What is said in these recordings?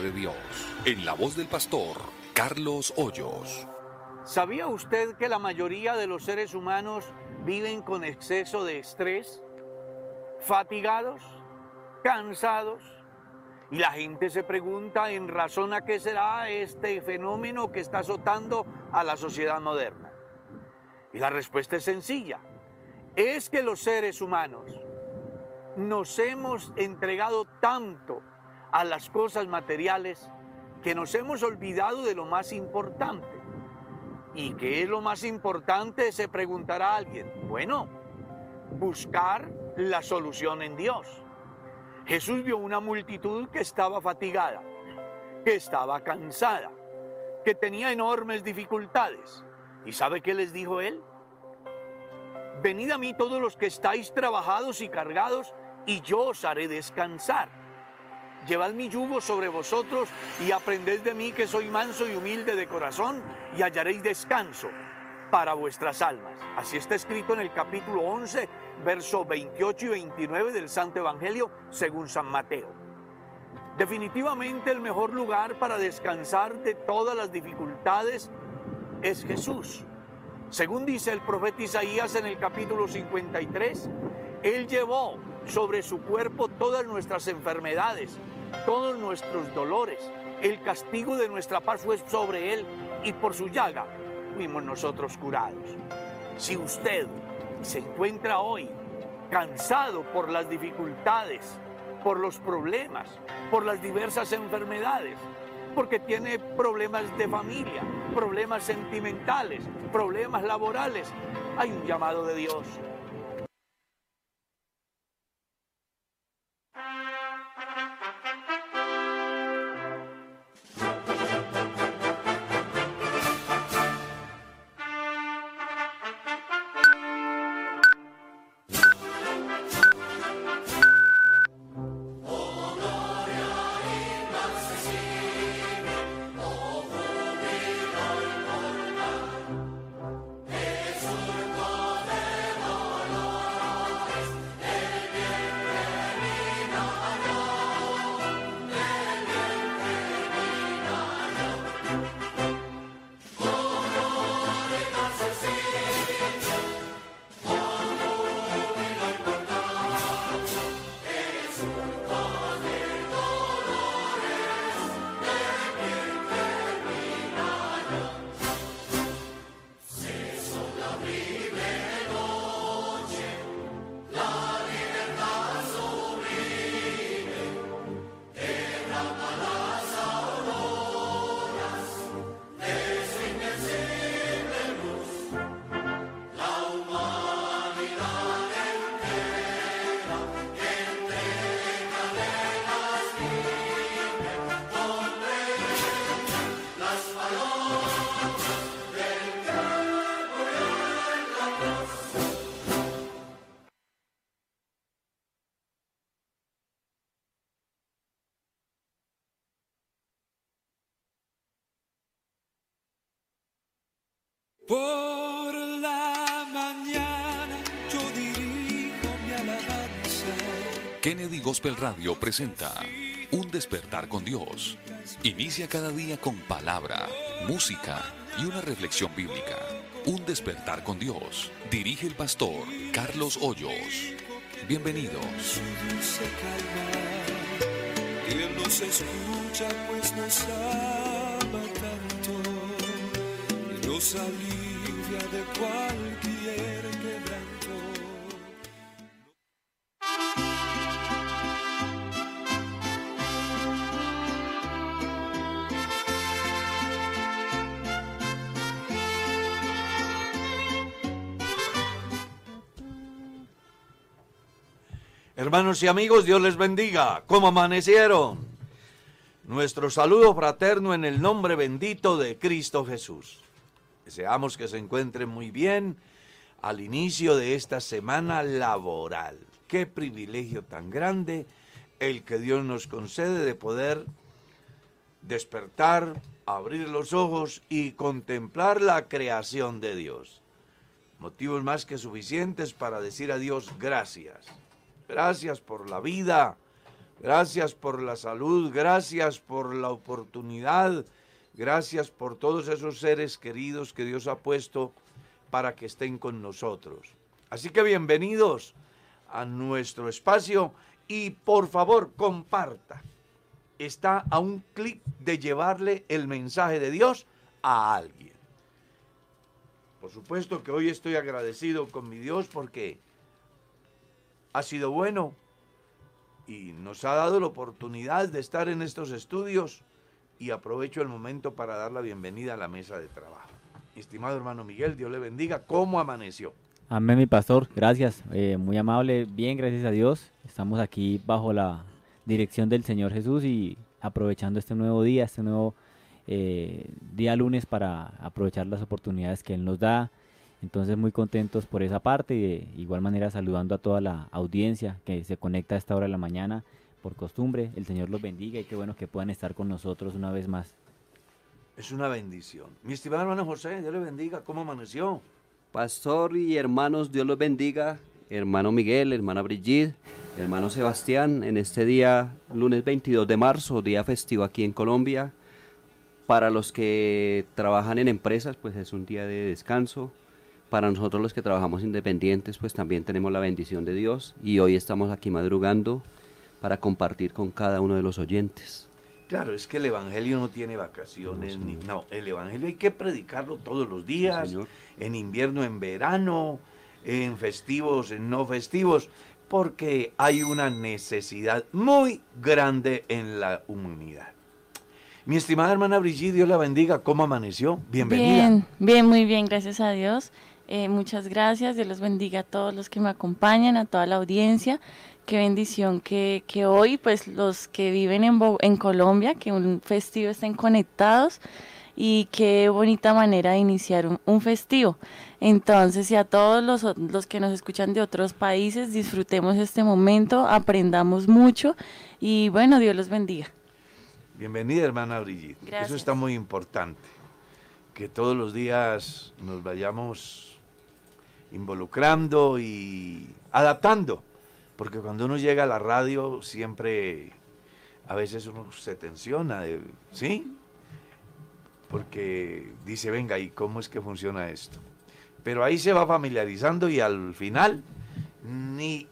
de Dios, en la voz del pastor Carlos Hoyos. ¿Sabía usted que la mayoría de los seres humanos viven con exceso de estrés? Fatigados, cansados. Y la gente se pregunta en razón a qué será este fenómeno que está azotando a la sociedad moderna. Y la respuesta es sencilla. Es que los seres humanos nos hemos entregado tanto a las cosas materiales que nos hemos olvidado de lo más importante. ¿Y qué es lo más importante? Se preguntará alguien. Bueno, buscar la solución en Dios. Jesús vio una multitud que estaba fatigada, que estaba cansada, que tenía enormes dificultades. ¿Y sabe qué les dijo él? Venid a mí todos los que estáis trabajados y cargados, y yo os haré descansar. Llevad mi yugo sobre vosotros y aprended de mí que soy manso y humilde de corazón y hallaréis descanso para vuestras almas. Así está escrito en el capítulo 11, versos 28 y 29 del Santo Evangelio según San Mateo. Definitivamente el mejor lugar para descansar de todas las dificultades es Jesús. Según dice el profeta Isaías en el capítulo 53, Él llevó sobre su cuerpo todas nuestras enfermedades todos nuestros dolores. El castigo de nuestra paz fue sobre Él y por su llaga fuimos nosotros curados. Si usted se encuentra hoy cansado por las dificultades, por los problemas, por las diversas enfermedades, porque tiene problemas de familia, problemas sentimentales, problemas laborales, hay un llamado de Dios Gospel Radio presenta Un despertar con Dios. Inicia cada día con palabra, música y una reflexión bíblica. Un despertar con Dios. Dirige el pastor Carlos Hoyos. Bienvenidos. Nos pues alivia de Hermanos y amigos, Dios les bendiga. ¿Cómo amanecieron? Nuestro saludo fraterno en el nombre bendito de Cristo Jesús. Deseamos que se encuentren muy bien al inicio de esta semana laboral. Qué privilegio tan grande el que Dios nos concede de poder despertar, abrir los ojos y contemplar la creación de Dios. Motivos más que suficientes para decir a Dios gracias. Gracias por la vida, Gracias por la salud, gracias por la oportunidad, gracias por todos esos seres queridos que Dios ha puesto para que estén con nosotros. Así que bienvenidos a nuestro espacio y por favor comparta. Está a un clic de llevarle el mensaje de Dios a alguien. Por supuesto que hoy estoy agradecido con mi Dios porque ha sido bueno y nos ha dado la oportunidad de estar en estos estudios y aprovecho el momento para dar la bienvenida a la mesa de trabajo. Estimado hermano Miguel, Dios le bendiga. ¿Cómo amaneció? Amén, mi pastor. Gracias. Eh, muy amable. Bien, gracias a Dios. Estamos aquí bajo la dirección del Señor Jesús y aprovechando este nuevo día, este nuevo eh, día lunes para aprovechar las oportunidades que Él nos da. Entonces muy contentos por esa parte y de igual manera saludando a toda la audiencia que se conecta a esta hora de la mañana por costumbre. El Señor los bendiga y qué bueno que puedan estar con nosotros una vez más. Es una bendición. Mi estimado hermano José, Dios le bendiga. ¿Cómo amaneció? Pastor y hermanos, Dios los bendiga. Hermano Miguel, hermana Brigitte, hermano Sebastián, en este día, lunes 22 de marzo, día festivo aquí en Colombia. Para los que trabajan en empresas, pues es un día de descanso. Para nosotros los que trabajamos independientes, pues también tenemos la bendición de Dios y hoy estamos aquí madrugando para compartir con cada uno de los oyentes. Claro, es que el Evangelio no tiene vacaciones, no, ni, no el Evangelio hay que predicarlo todos los días, en invierno, en verano, en festivos, en no festivos, porque hay una necesidad muy grande en la humanidad. Mi estimada hermana Brigitte, Dios la bendiga. ¿Cómo amaneció? Bienvenida. Bien, bien, muy bien, gracias a Dios. Eh, muchas gracias. Dios los bendiga a todos los que me acompañan, a toda la audiencia. Qué bendición que, que hoy, pues los que viven en, en Colombia, que un festivo estén conectados y qué bonita manera de iniciar un, un festivo. Entonces, y a todos los, los, que nos escuchan de otros países, disfrutemos este momento, aprendamos mucho y bueno, Dios los bendiga. Bienvenida, hermana Brigitte. Gracias. Eso está muy importante. Que todos los días nos vayamos involucrando y adaptando. Porque cuando uno llega a la radio, siempre a veces uno se tensiona, ¿sí? Porque dice, venga, ¿y cómo es que funciona esto? Pero ahí se va familiarizando y al final ni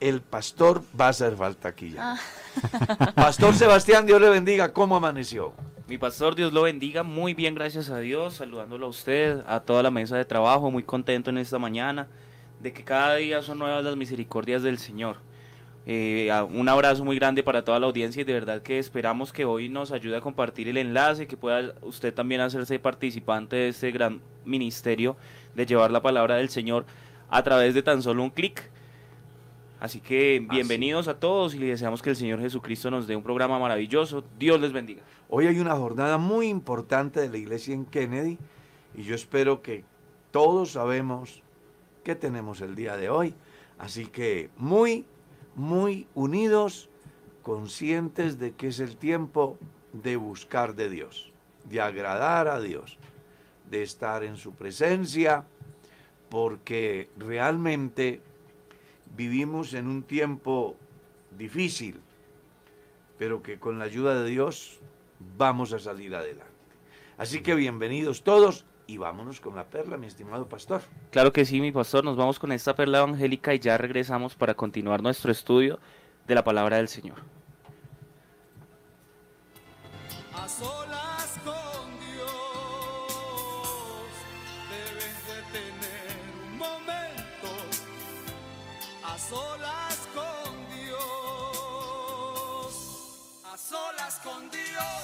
el pastor va a hacer falta aquí ya. Ah. Pastor Sebastián, Dios le bendiga. ¿Cómo amaneció? Mi pastor, Dios lo bendiga. Muy bien, gracias a Dios. Saludándolo a usted, a toda la mesa de trabajo. Muy contento en esta mañana de que cada día son nuevas las misericordias del Señor. Eh, un abrazo muy grande para toda la audiencia y de verdad que esperamos que hoy nos ayude a compartir el enlace, que pueda usted también hacerse participante de este gran ministerio de llevar la palabra del Señor a través de tan solo un clic. Así que bienvenidos a todos y les deseamos que el Señor Jesucristo nos dé un programa maravilloso. Dios les bendiga. Hoy hay una jornada muy importante de la iglesia en Kennedy y yo espero que todos sabemos qué tenemos el día de hoy. Así que muy, muy unidos, conscientes de que es el tiempo de buscar de Dios, de agradar a Dios, de estar en su presencia, porque realmente vivimos en un tiempo difícil, pero que con la ayuda de Dios vamos a salir adelante. Así que bienvenidos todos y vámonos con la perla, mi estimado pastor. Claro que sí, mi pastor, nos vamos con esta perla evangélica y ya regresamos para continuar nuestro estudio de la palabra del Señor. A solas con solas con Dios. A solas con Dios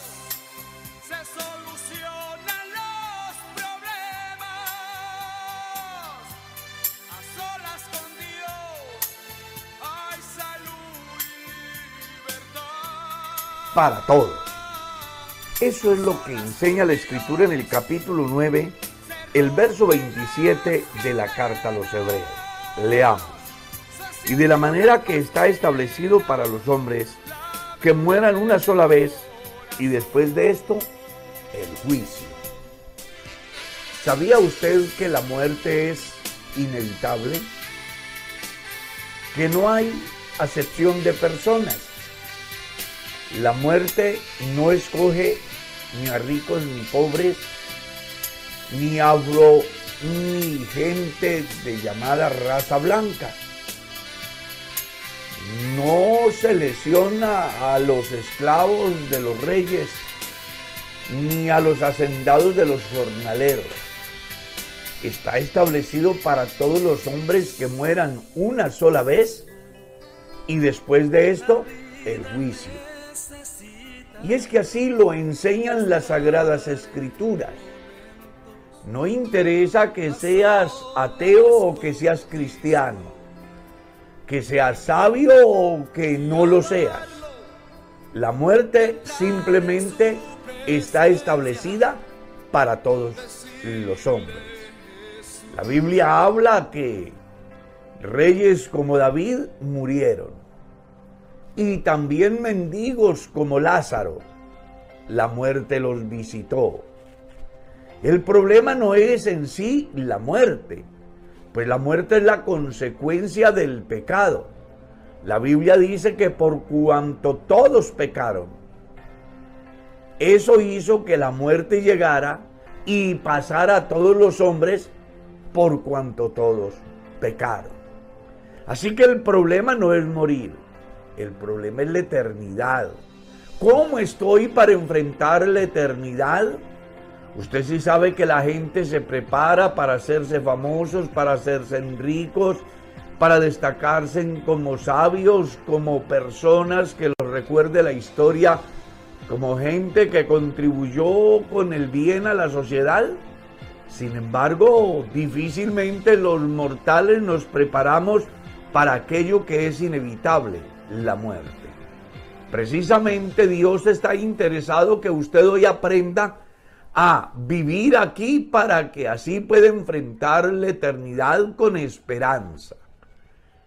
se solucionan los problemas. A solas con Dios hay salud y libertad. Para todos. Eso es lo que enseña la escritura en el capítulo 9, el verso 27 de la carta a los hebreos. Leamos. Y de la manera que está establecido para los hombres, que mueran una sola vez y después de esto, el juicio. ¿Sabía usted que la muerte es inevitable? Que no hay acepción de personas. La muerte no escoge ni a ricos ni pobres, ni afro, ni gente de llamada raza blanca. No selecciona a los esclavos de los reyes, ni a los hacendados de los jornaleros. Está establecido para todos los hombres que mueran una sola vez y después de esto el juicio. Y es que así lo enseñan las sagradas escrituras. No interesa que seas ateo o que seas cristiano, que seas sabio o que no lo seas. La muerte simplemente está establecida para todos los hombres. La Biblia habla que reyes como David murieron y también mendigos como Lázaro. La muerte los visitó. El problema no es en sí la muerte, pues la muerte es la consecuencia del pecado. La Biblia dice que por cuanto todos pecaron, eso hizo que la muerte llegara y pasara a todos los hombres por cuanto todos pecaron. Así que el problema no es morir, el problema es la eternidad. ¿Cómo estoy para enfrentar la eternidad? Usted sí sabe que la gente se prepara para hacerse famosos, para hacerse ricos, para destacarse como sabios, como personas que los recuerde la historia, como gente que contribuyó con el bien a la sociedad. Sin embargo, difícilmente los mortales nos preparamos para aquello que es inevitable, la muerte. Precisamente Dios está interesado que usted hoy aprenda a vivir aquí para que así pueda enfrentar la eternidad con esperanza.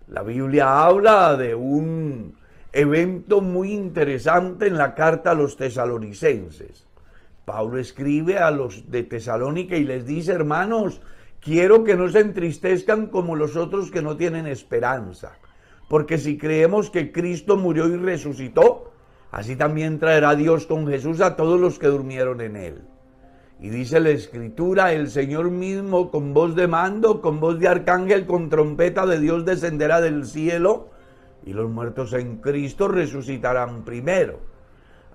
La Biblia habla de un evento muy interesante en la carta a los tesalonicenses. Pablo escribe a los de Tesalónica y les dice, hermanos, quiero que no se entristezcan como los otros que no tienen esperanza, porque si creemos que Cristo murió y resucitó, así también traerá Dios con Jesús a todos los que durmieron en él. Y dice la escritura, el Señor mismo con voz de mando, con voz de arcángel, con trompeta de Dios descenderá del cielo y los muertos en Cristo resucitarán primero,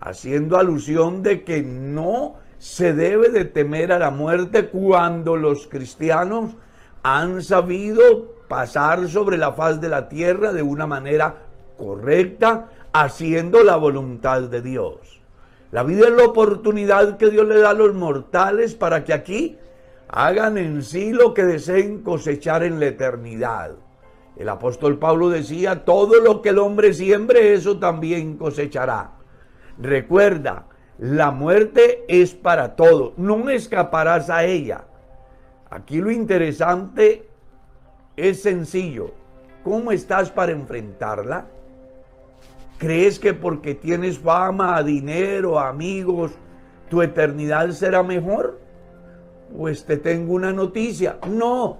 haciendo alusión de que no se debe de temer a la muerte cuando los cristianos han sabido pasar sobre la faz de la tierra de una manera correcta, haciendo la voluntad de Dios. La vida es la oportunidad que Dios le da a los mortales para que aquí hagan en sí lo que deseen cosechar en la eternidad. El apóstol Pablo decía, todo lo que el hombre siembre, eso también cosechará. Recuerda, la muerte es para todo, no escaparás a ella. Aquí lo interesante es sencillo. ¿Cómo estás para enfrentarla? ¿Crees que porque tienes fama, dinero, amigos, tu eternidad será mejor? Pues te tengo una noticia. No.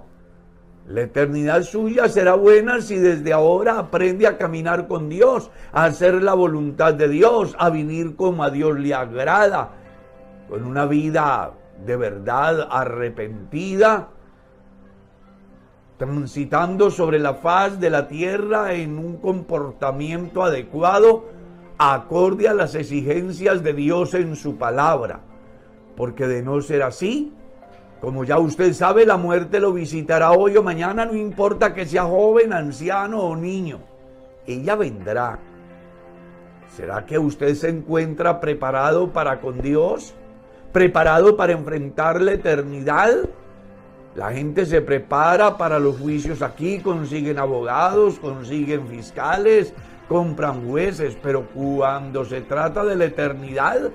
La eternidad suya será buena si desde ahora aprende a caminar con Dios, a hacer la voluntad de Dios, a vivir como a Dios le agrada, con una vida de verdad arrepentida, transitando sobre la faz de la tierra en un comportamiento adecuado, acorde a las exigencias de Dios en su palabra. Porque de no ser así, como ya usted sabe, la muerte lo visitará hoy o mañana, no importa que sea joven, anciano o niño. Ella vendrá. ¿Será que usted se encuentra preparado para con Dios? ¿Preparado para enfrentar la eternidad? La gente se prepara para los juicios aquí, consiguen abogados, consiguen fiscales, compran jueces, pero cuando se trata de la eternidad,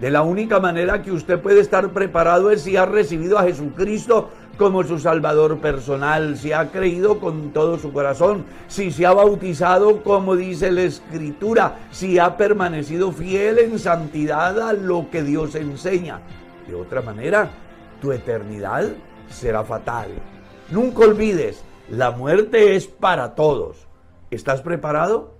de la única manera que usted puede estar preparado es si ha recibido a Jesucristo como su Salvador personal, si ha creído con todo su corazón, si se ha bautizado como dice la Escritura, si ha permanecido fiel en santidad a lo que Dios enseña. De otra manera, tu eternidad será fatal. Nunca olvides, la muerte es para todos. ¿Estás preparado?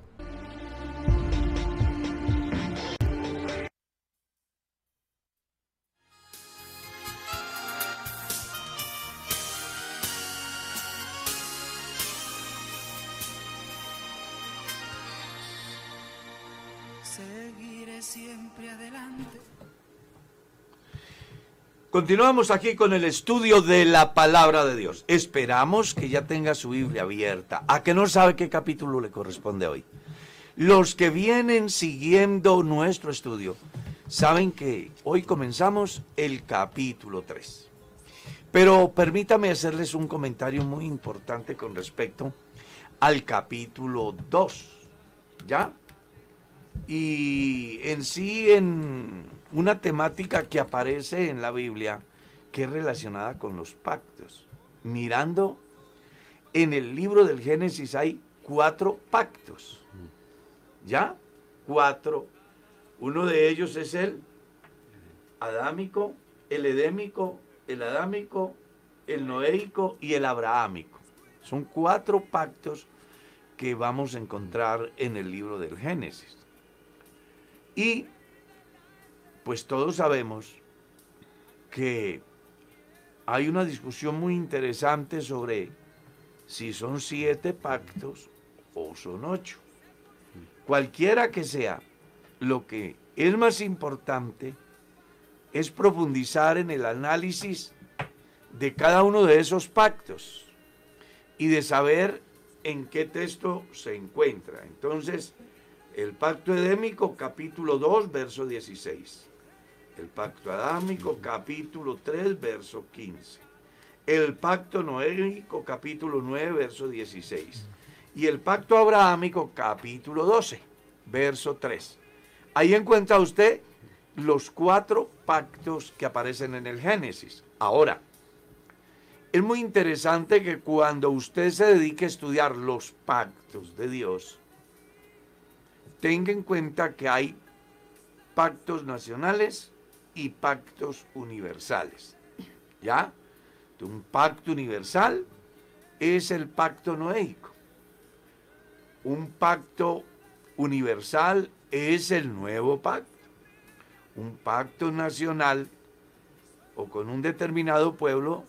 Continuamos aquí con el estudio de la palabra de Dios. Esperamos que ya tenga su Biblia abierta. ¿A que no sabe qué capítulo le corresponde hoy? Los que vienen siguiendo nuestro estudio saben que hoy comenzamos el capítulo 3. Pero permítame hacerles un comentario muy importante con respecto al capítulo 2. ¿Ya? Y en sí, en una temática que aparece en la Biblia que es relacionada con los pactos. Mirando en el libro del Génesis hay cuatro pactos. ¿Ya? Cuatro. Uno de ellos es el adámico, el edémico, el adámico, el noéico y el abrahámico. Son cuatro pactos que vamos a encontrar en el libro del Génesis. Y pues todos sabemos que hay una discusión muy interesante sobre si son siete pactos o son ocho. Cualquiera que sea, lo que es más importante es profundizar en el análisis de cada uno de esos pactos y de saber en qué texto se encuentra. Entonces, el pacto edémico, capítulo 2, verso 16. El pacto adámico, capítulo 3, verso 15. El pacto noémico, capítulo 9, verso 16. Y el pacto abrahámico, capítulo 12, verso 3. Ahí encuentra usted los cuatro pactos que aparecen en el Génesis. Ahora, es muy interesante que cuando usted se dedique a estudiar los pactos de Dios, tenga en cuenta que hay pactos nacionales y pactos universales. ¿Ya? Un pacto universal es el pacto noéico. Un pacto universal es el nuevo pacto. Un pacto nacional o con un determinado pueblo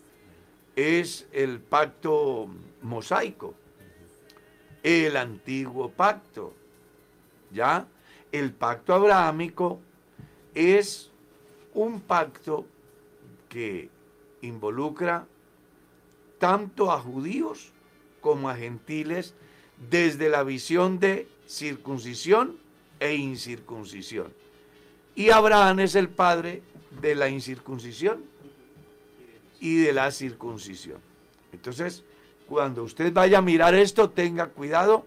es el pacto mosaico, el antiguo pacto. ¿Ya? El pacto abrahámico es un pacto que involucra tanto a judíos como a gentiles desde la visión de circuncisión e incircuncisión. Y Abraham es el padre de la incircuncisión y de la circuncisión. Entonces, cuando usted vaya a mirar esto, tenga cuidado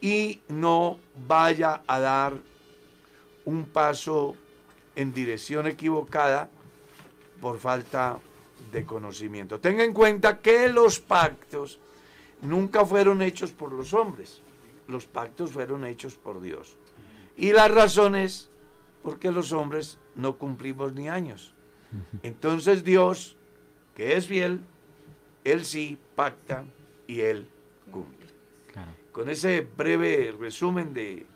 y no vaya a dar un paso en dirección equivocada por falta de conocimiento. Tenga en cuenta que los pactos nunca fueron hechos por los hombres, los pactos fueron hechos por Dios. Y la razón es porque los hombres no cumplimos ni años. Entonces Dios, que es fiel, Él sí pacta y Él cumple. Con ese breve resumen de,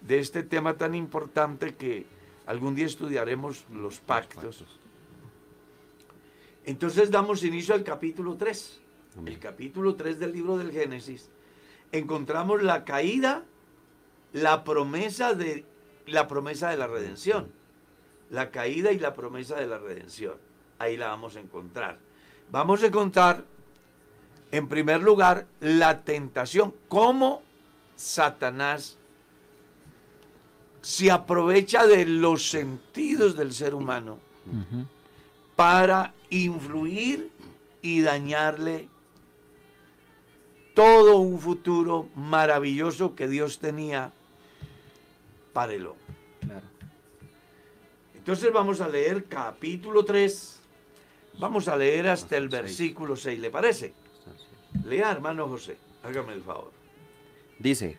de este tema tan importante que Algún día estudiaremos los pactos. Entonces damos inicio al capítulo 3. El capítulo 3 del libro del Génesis. Encontramos la caída, la promesa de la promesa de la redención. La caída y la promesa de la redención. Ahí la vamos a encontrar. Vamos a encontrar, en primer lugar, la tentación. Cómo Satanás se aprovecha de los sentidos del ser humano para influir y dañarle todo un futuro maravilloso que Dios tenía para el hombre. Entonces vamos a leer capítulo 3, vamos a leer hasta el versículo 6, ¿le parece? Lea, hermano José, hágame el favor. Dice,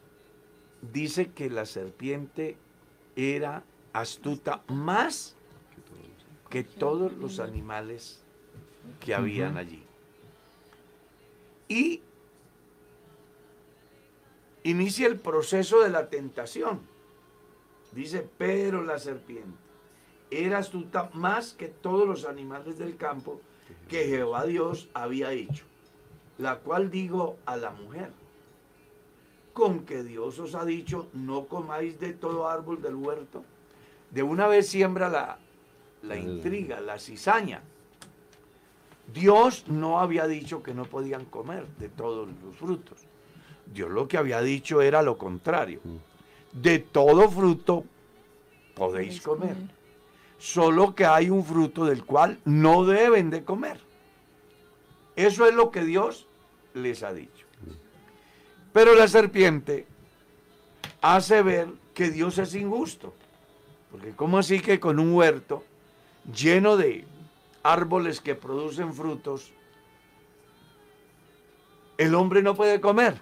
dice que la serpiente era astuta más que todos los animales que habían allí. Y inicia el proceso de la tentación. Dice, pero la serpiente era astuta más que todos los animales del campo que Jehová Dios había hecho, la cual digo a la mujer, con que Dios os ha dicho, no comáis de todo árbol del huerto. De una vez siembra la, la intriga, la cizaña. Dios no había dicho que no podían comer de todos los frutos. Dios lo que había dicho era lo contrario. De todo fruto podéis comer. Solo que hay un fruto del cual no deben de comer. Eso es lo que Dios les ha dicho. Pero la serpiente hace ver que Dios es injusto. Porque ¿cómo así que con un huerto lleno de árboles que producen frutos, el hombre no puede comer?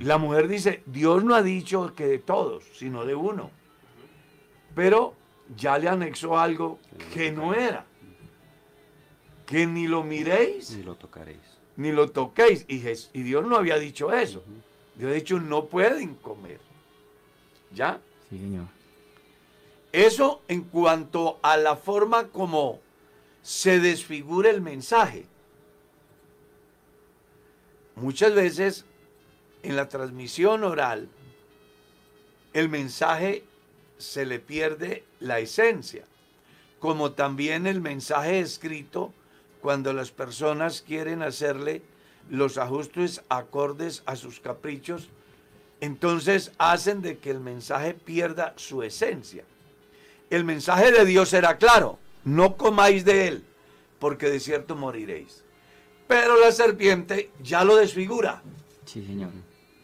La mujer dice, Dios no ha dicho que de todos, sino de uno. Pero ya le anexó algo que no era. Que ni lo miréis, Ni lo tocaréis. Ni lo toquéis. Y, Dios no había dicho eso. Dios ha dicho, no pueden comer. ¿Ya? Sí, señor. Eso en cuanto a la forma como se desfigura el mensaje. Muchas veces en la transmisión oral el mensaje se le pierde la esencia, como también el mensaje escrito cuando las personas quieren hacerle los ajustes acordes a sus caprichos, entonces hacen de que el mensaje pierda su esencia. El mensaje de Dios era claro, no comáis de él, porque de cierto moriréis. Pero la serpiente ya lo desfigura, Sí, señor.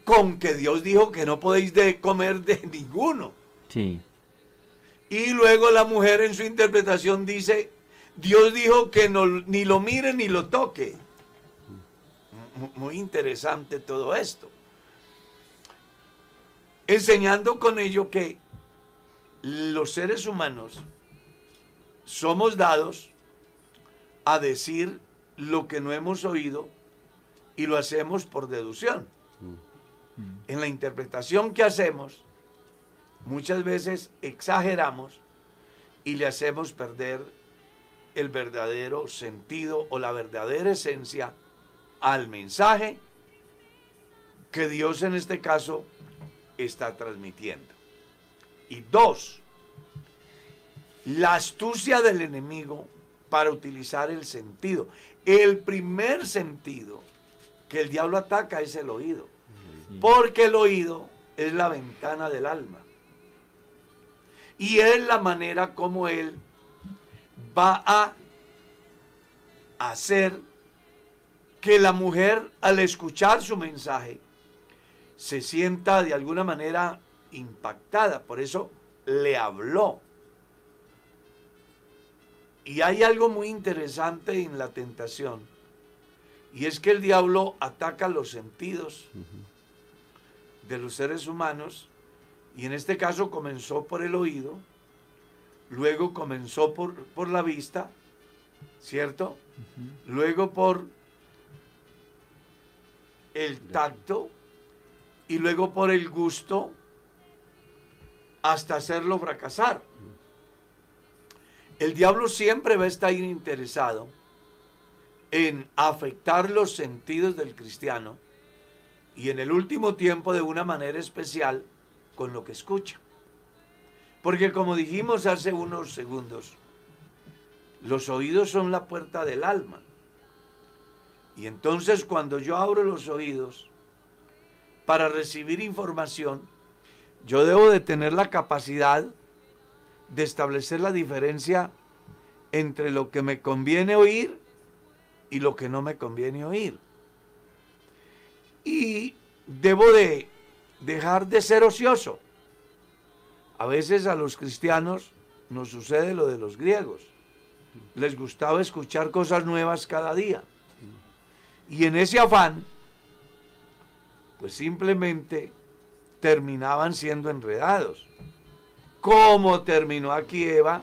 con que Dios dijo que no podéis de comer de ninguno. Sí. Y luego la mujer en su interpretación dice, Dios dijo que no, ni lo mire ni lo toque. Mu- Muy interesante todo esto. Enseñando con ello que los seres humanos somos dados a decir lo que no hemos oído y lo hacemos por deducción. En la interpretación que hacemos, muchas veces exageramos y le hacemos perder el verdadero sentido o la verdadera esencia al mensaje que Dios en este caso está transmitiendo. Y dos, la astucia del enemigo para utilizar el sentido. El primer sentido que el diablo ataca es el oído, porque el oído es la ventana del alma. Y es la manera como él va a hacer que la mujer al escuchar su mensaje se sienta de alguna manera impactada. Por eso le habló. Y hay algo muy interesante en la tentación. Y es que el diablo ataca los sentidos de los seres humanos. Y en este caso comenzó por el oído. Luego comenzó por, por la vista. ¿Cierto? Luego por el tacto. Y luego por el gusto. Hasta hacerlo fracasar. El diablo siempre va a estar interesado en afectar los sentidos del cristiano y en el último tiempo de una manera especial con lo que escucha. Porque como dijimos hace unos segundos, los oídos son la puerta del alma. Y entonces cuando yo abro los oídos para recibir información, yo debo de tener la capacidad de establecer la diferencia entre lo que me conviene oír y lo que no me conviene oír. Y debo de dejar de ser ocioso. A veces a los cristianos nos sucede lo de los griegos. Les gustaba escuchar cosas nuevas cada día. Y en ese afán, pues simplemente terminaban siendo enredados. Como terminó aquí Eva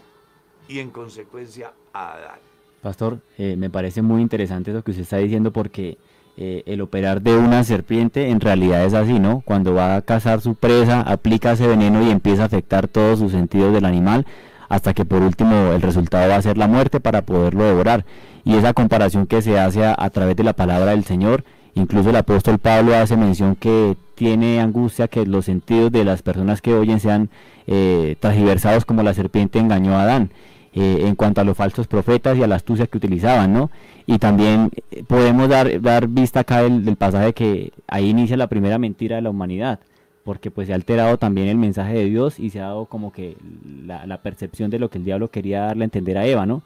y en consecuencia Adán. Pastor, eh, me parece muy interesante lo que usted está diciendo porque eh, el operar de una serpiente en realidad es así, ¿no? Cuando va a cazar su presa, aplica ese veneno y empieza a afectar todos sus sentidos del animal hasta que por último el resultado va a ser la muerte para poderlo devorar. Y esa comparación que se hace a, través de la palabra del Señor, incluso el apóstol Pablo hace mención que tiene angustia que los sentidos de las personas que oyen sean eh, como la serpiente engañó a Adán. Eh, en cuanto a los falsos profetas y a la astucia que utilizaban, ¿no? Y también eh, podemos dar, dar vista acá del, del pasaje que ahí inicia la primera mentira de la humanidad, porque pues se ha alterado también el mensaje de Dios y se ha dado como que la, percepción de lo que el diablo quería darle a entender a Eva, ¿no?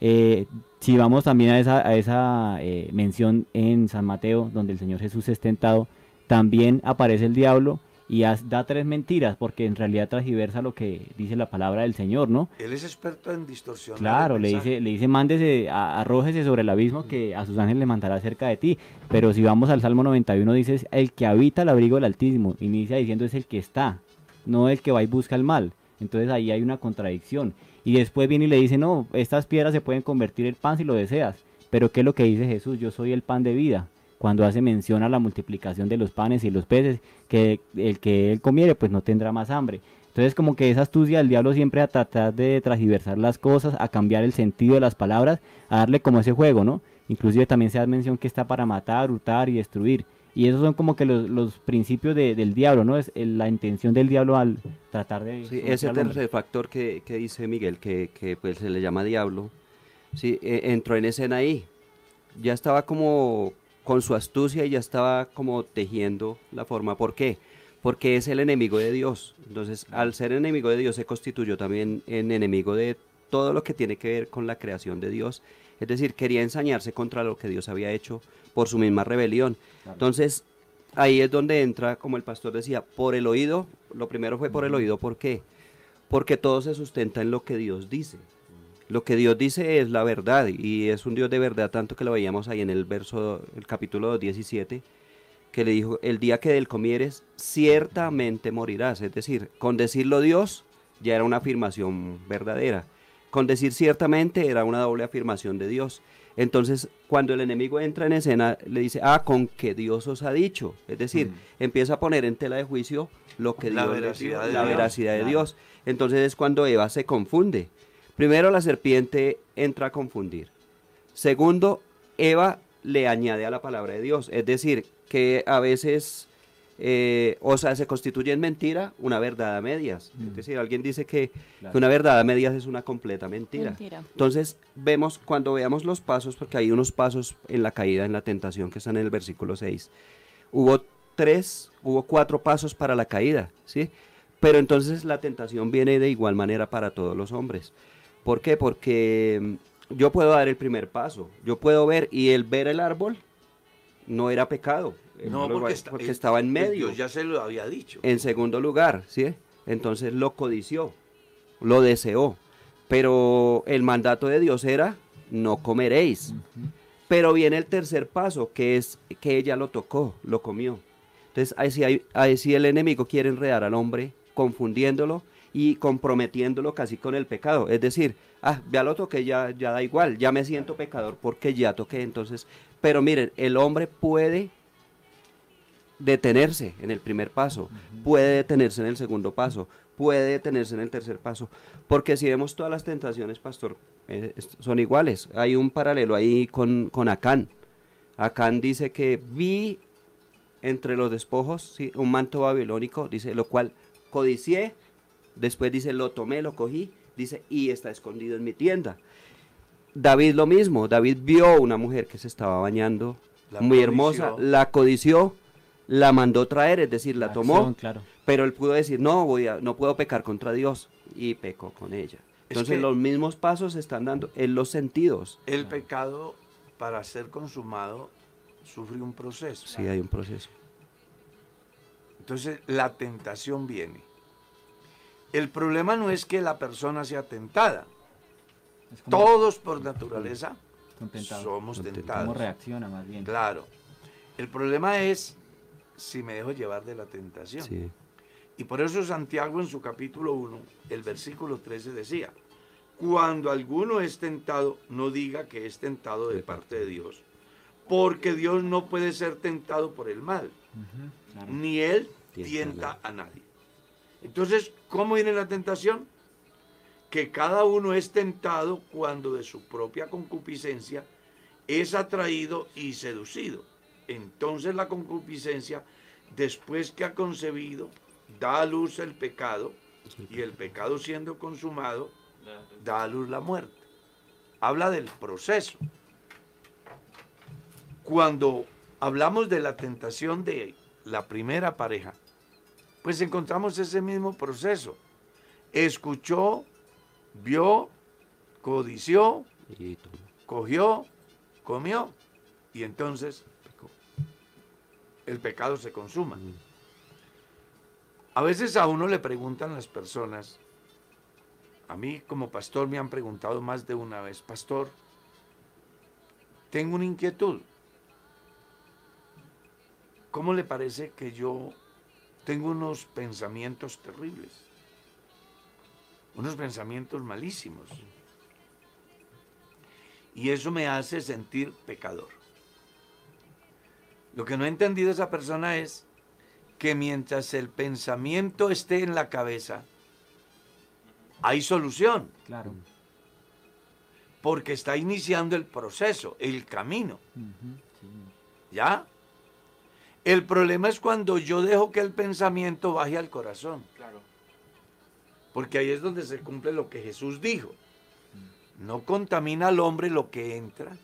Eh, si vamos también a esa, esa eh, mención en San Mateo, donde el Señor Jesús es tentado, también aparece el diablo y da tres mentiras, porque en realidad transgiversa lo que dice la palabra del Señor, ¿no? Él es experto en distorsionar. Claro, le dice, le dice, mándese, a- arrójese sobre el abismo que a sus ángeles le mandará cerca de ti. Pero si vamos al Salmo 91, dice, el que habita el abrigo del Altísimo, inicia diciendo es el que está, no el que va y busca el mal. Entonces ahí hay una contradicción. Y después viene y le dice, no, estas piedras se pueden convertir en pan si lo deseas. Pero ¿qué es lo que dice Jesús? Yo soy el pan de vida. Cuando hace mención a la multiplicación de los panes y los peces, que el que él comiere pues no tendrá más hambre. Entonces como que esa astucia del diablo siempre a tratar de transgiversar las cosas, a cambiar el sentido de las palabras, a darle como ese juego, ¿no? Inclusive también se da mención que está para matar, hurtar y destruir. Y esos son como que los, los principios de- del diablo, ¿no? Es la intención del diablo al tratar de... Sí, ese tercer factor que, que dice Miguel, que, que, pues se le llama diablo, sí, eh, entró en escena ahí. Ya estaba como con su astucia y ya estaba como tejiendo la forma. ¿Por qué? Porque es el enemigo de Dios. Entonces, al ser enemigo de Dios, se constituyó también en enemigo de todo lo que tiene que ver con la creación de Dios. Es decir, quería ensañarse contra lo que Dios había hecho por su misma rebelión. Entonces, ahí es donde entra, como el pastor decía, por el oído. Lo primero fue por el oído, ¿por qué? Porque todo se sustenta en lo que Dios dice. Lo que Dios dice es la verdad y es un Dios de verdad, tanto que lo veíamos ahí en el verso, el capítulo 17, que le dijo, el día que del comieres, ciertamente morirás. Es decir, con decirlo Dios ya era una afirmación verdadera. Con decir ciertamente era una doble afirmación de Dios. Entonces, cuando el enemigo entra en escena, le dice, ah, con que Dios os ha dicho. Es decir, empieza a poner en tela de juicio lo que La Dios veracidad dijo, de la Dios, veracidad de. Dios. Entonces es cuando Eva se confunde. Primero, la serpiente entra a confundir. Segundo, Eva le añade a la palabra de Dios. Es decir, que a veces, eh, o sea, se constituye en mentira una verdad a medias. Es decir, alguien dice que, Claro. que una verdad a medias es una completa mentira. Mentira. Entonces, vemos, cuando veamos los pasos, porque hay unos pasos en la caída, en la tentación, que están en el versículo 6. Hubo tres, hubo cuatro pasos para la caída, ¿sí? Pero entonces la tentación viene de igual manera para todos los hombres. ¿Por qué? Porque mm, yo puedo dar el primer paso, yo puedo ver, y el ver el árbol no era pecado, eh, No, porque, está- porque eh, estaba en medio. Dios ya se lo había dicho. En segundo lugar, ¿sí? Entonces lo codició, lo deseó. Pero el mandato de Dios era, no comeréis. Pero viene el tercer paso, que es que ella lo tocó, lo comió. Entonces, ahí sí, hay- ahí sí el enemigo quiere enredar al hombre, confundiéndolo y comprometiéndolo casi con el pecado. Es decir, ah, ya lo toqué, ya, ya da igual, ya me siento pecador porque ya toqué. Entonces, pero miren, el hombre puede detenerse en el primer paso, puede detenerse en el segundo paso, puede detenerse en el tercer paso, porque si vemos todas las tentaciones, pastor, eh, son iguales. Hay un paralelo ahí con, con Acán. Acán dice que vi entre los despojos ¿sí? un manto babilónico, dice, lo cual codicié, después dice, lo tomé, lo cogí, dice, y está escondido en mi tienda. David lo mismo, David vio una mujer que se estaba bañando, La muy codició. hermosa, la codició, la mandó traer, es decir, la tomó, acción, claro. pero él pudo decir, no, voy a, no puedo pecar contra Dios, y pecó con ella. Entonces que- los mismos pasos se están dando en los sentidos. El pecado, para ser consumado, sufre un proceso. Sí, hay un proceso. Entonces, la tentación viene. El problema no es que la persona sea tentada. Todos por naturaleza son tentados. somos tentados. ¿Cómo reacciona más bien? Claro. El problema es si me dejo llevar de la tentación. Sí. Y por eso Santiago en su capítulo 1, el versículo 13 decía, cuando alguno es tentado, no diga que es tentado de parte de Dios, porque Dios no puede ser tentado por el mal, claro. ni Él tienta a nadie. Entonces, ¿cómo viene la tentación? Que cada uno es tentado cuando de su propia concupiscencia es atraído y seducido. Entonces la concupiscencia, después que ha concebido, da a luz el pecado, y el pecado siendo consumado, da a luz la muerte. Habla del proceso. Cuando hablamos de la tentación de la primera pareja, pues encontramos ese mismo proceso. Escuchó, vio, codició, cogió, comió, y entonces. El pecado se consuma. Mm. A veces a uno le preguntan las personas, a mí como pastor me han preguntado más de una vez, pastor, tengo una inquietud. ¿Cómo le parece que yo tengo unos pensamientos terribles? Unos pensamientos malísimos. Y eso me hace sentir pecador. Lo que no ha entendido esa persona es que mientras el pensamiento esté en la cabeza, hay solución, Claro. porque está iniciando el proceso, el camino, sí. ¿ya? El problema es cuando yo dejo que el pensamiento baje al corazón, Claro. porque ahí es donde se cumple lo que Jesús dijo. No contamina al hombre lo que entra,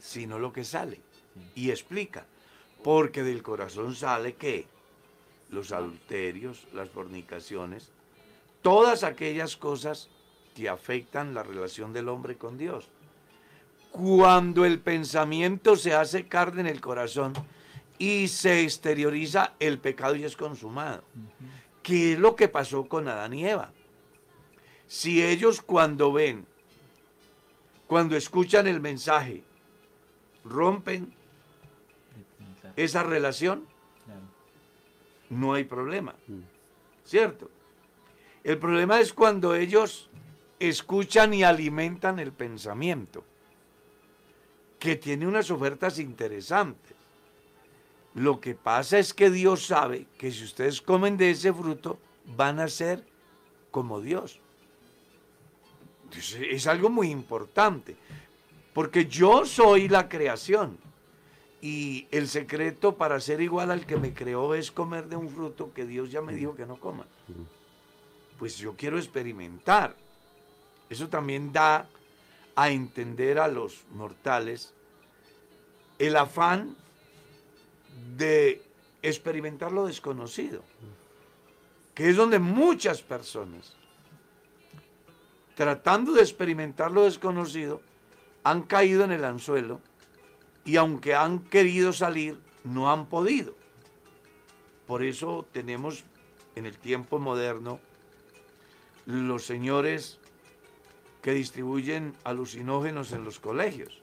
sino lo que sale. Y explica, porque del corazón sale que los adulterios, las fornicaciones, todas aquellas cosas que afectan la relación del hombre con Dios. Cuando el pensamiento se hace carne en el corazón y se exterioriza, el pecado ya es consumado. ¿Qué es lo que pasó con Adán y Eva? Si ellos cuando ven, cuando escuchan el mensaje, rompen esa relación, claro. no hay problema, Mm. ¿cierto? El problema es cuando ellos escuchan y alimentan el pensamiento, que tiene unas ofertas interesantes. Lo que pasa es que Dios sabe que si ustedes comen de ese fruto, van a ser como Dios. Es algo muy importante, porque yo soy la creación. Y el secreto para ser igual al que me creó es comer de un fruto que Dios ya me dijo que no coma. Pues yo quiero experimentar. Eso también da a entender a los mortales el afán de experimentar lo desconocido, que es donde muchas personas, tratando de experimentar lo desconocido, han caído en el anzuelo y aunque han querido salir, no han podido. Por eso tenemos en el tiempo moderno los señores que distribuyen alucinógenos en los colegios,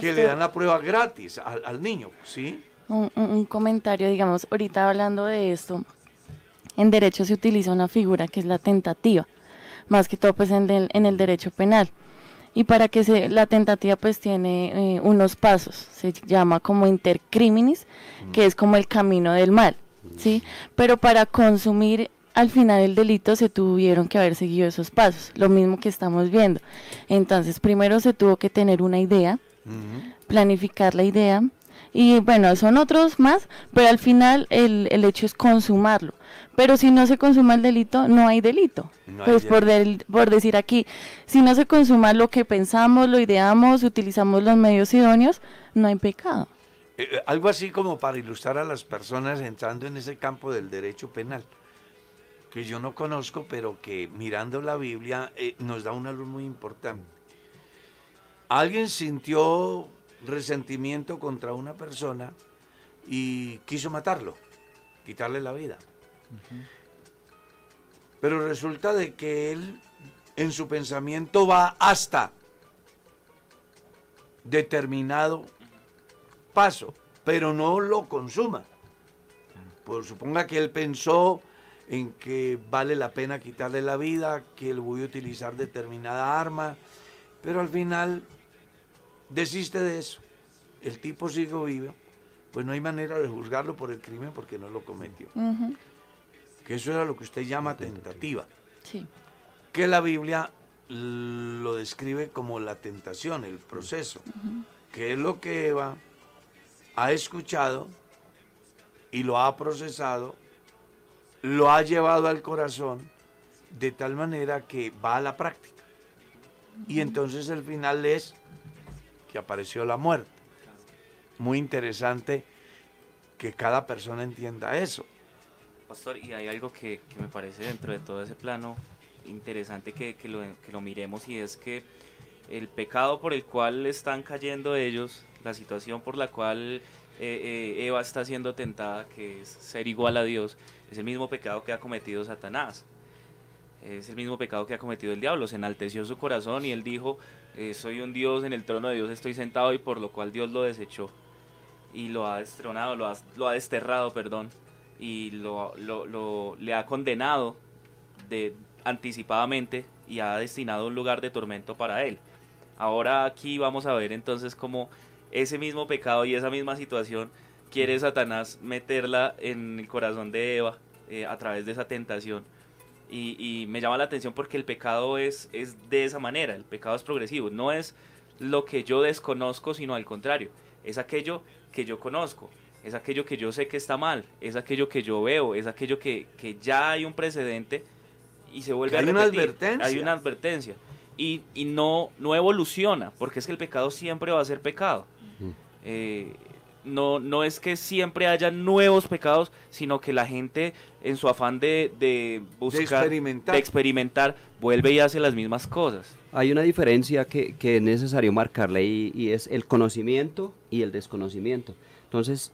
que le dan la prueba gratis al, al niño, ¿sí? Un, comentario, digamos, ahorita hablando de esto, en derecho se utiliza una figura que es la tentativa, más que todo pues en el, en el derecho penal. Y para que se, la tentativa pues tiene eh, unos pasos, se llama como intercriminis, que es como el camino del mal, ¿sí? Pero para consumir al final el delito se tuvieron que haber seguido esos pasos, lo mismo que estamos viendo. Entonces, primero se tuvo que tener una idea, planificar la idea y bueno, son otros más, pero al final el, el hecho es consumarlo. Pero si no se consuma el delito, no hay delito. No hay pues por, del- por decir aquí, si no se consuma lo que pensamos, lo ideamos, utilizamos los medios idóneos, no hay pecado. Eh, eh, algo así como para ilustrar a las personas entrando en ese campo del derecho penal. que yo no conozco, pero que mirando la Biblia eh, nos da una luz muy importante. Alguien sintió resentimiento contra una persona y quiso matarlo, quitarle la vida. Pero resulta de que él en su pensamiento va hasta determinado paso, pero no lo consuma. Pues suponga que él pensó en que vale la pena quitarle la vida, que él voy a utilizar determinada arma, pero al final desiste de eso. El tipo sigue vivo, pues no hay manera de juzgarlo por el crimen porque no lo cometió. Que eso era lo que usted llama tentativa Sí. que la Biblia lo describe como la tentación, el proceso, que es lo que Eva ha escuchado y lo ha procesado, lo ha llevado al corazón de tal manera que va a la práctica. Y entonces el final es que apareció la muerte. Muy interesante que cada persona entienda eso. Pastor, y hay algo que, me parece dentro de todo ese plano interesante que, que lo, que lo miremos y es que el pecado por el cual están cayendo ellos, la situación por la cual eh, eh, Eva está siendo tentada, que es ser igual a Dios, es el mismo pecado que ha cometido Satanás. Es el mismo pecado que ha cometido el diablo. Se enalteció su corazón y él dijo, eh, soy un Dios, en el trono de Dios estoy sentado y por lo cual Dios lo desechó y lo ha destronado, lo ha, lo ha desterrado, perdón, y lo, lo- lo- le ha condenado de, anticipadamente y ha destinado un lugar de tormento para él. Ahora aquí vamos a ver entonces cómo ese mismo pecado y esa misma situación quiere Satanás meterla en el corazón de Eva eh, a través de esa tentación. Y, y me llama la atención porque el pecado es, es de esa manera, el pecado es progresivo, no es lo que yo desconozco, sino al contrario, es aquello que yo conozco, es aquello que yo sé que está mal, es aquello que yo veo, es aquello que, que ya hay un precedente y se vuelve Que a hay una repetir. advertencia. Hay una advertencia. Y, y no, no evoluciona, porque es que el pecado siempre va a ser pecado. Eh, no, no es que siempre haya nuevos pecados, sino que la gente en su afán de, de buscar, experimentar. de experimentar, vuelve y hace las mismas cosas. Hay una diferencia que, que es necesario marcarle y, y es el conocimiento y el desconocimiento. Entonces,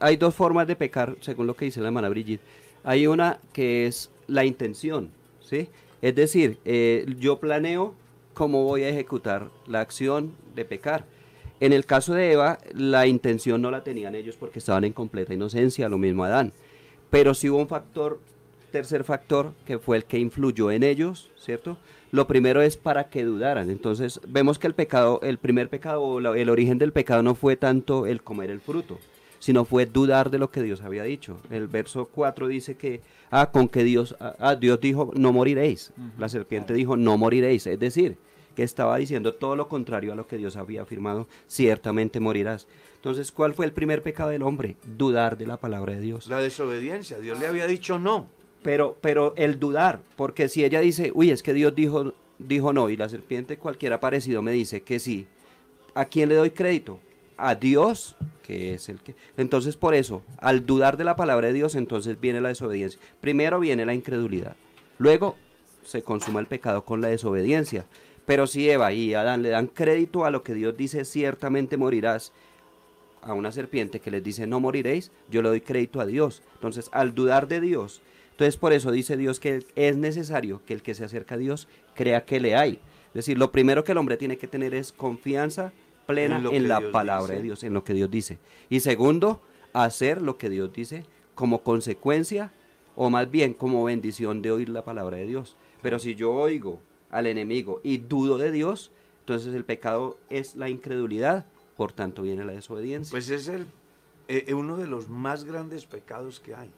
hay dos formas de pecar, según lo que dice la hermana Brigitte. Hay una que es la intención, ¿sí? Es decir, eh, yo planeo cómo voy a ejecutar la acción de pecar. En el caso de Eva, la intención no la tenían ellos porque estaban en completa inocencia, lo mismo Adán. Pero sí hubo un factor, tercer factor, que fue el que influyó en ellos, ¿cierto? Lo primero es para que dudaran. Entonces, vemos que el pecado, el primer pecado, el origen del pecado no fue tanto el comer el fruto, sino fue dudar de lo que Dios había dicho. El verso 4 dice que, ah, con que Dios, ah, ah, Dios dijo, no moriréis. La serpiente dijo, no moriréis. Es decir, que estaba diciendo todo lo contrario a lo que Dios había afirmado, ciertamente morirás. Entonces, ¿cuál fue el primer pecado del hombre? Dudar de la palabra de Dios. La desobediencia. Dios le había dicho no. Pero, pero el dudar, porque si ella dice, uy, es que Dios dijo, dijo no, y la serpiente cualquiera parecido me dice que sí, ¿a quién le doy crédito? A Dios, que es el que... Entonces, por eso, al dudar de la palabra de Dios, entonces viene la desobediencia. Primero viene la incredulidad, luego se consuma el pecado con la desobediencia. Pero si Eva y Adán le dan crédito a lo que Dios dice, ciertamente morirás, a una serpiente que les dice no moriréis, yo le doy crédito a Dios. Entonces, al dudar de Dios, entonces por eso dice Dios que es necesario que el que se acerca a Dios crea que le hay. Es decir, lo primero que el hombre tiene que tener es confianza plena En la Dios palabra dice. de Dios, en lo que Dios dice. Y segundo, hacer lo que Dios dice como consecuencia o más bien como bendición de oír la palabra de Dios. Pero si yo oigo al enemigo y dudo de Dios, entonces el pecado es la incredulidad, por tanto viene la desobediencia. Pues es el, eh, uno de los más grandes pecados que hay.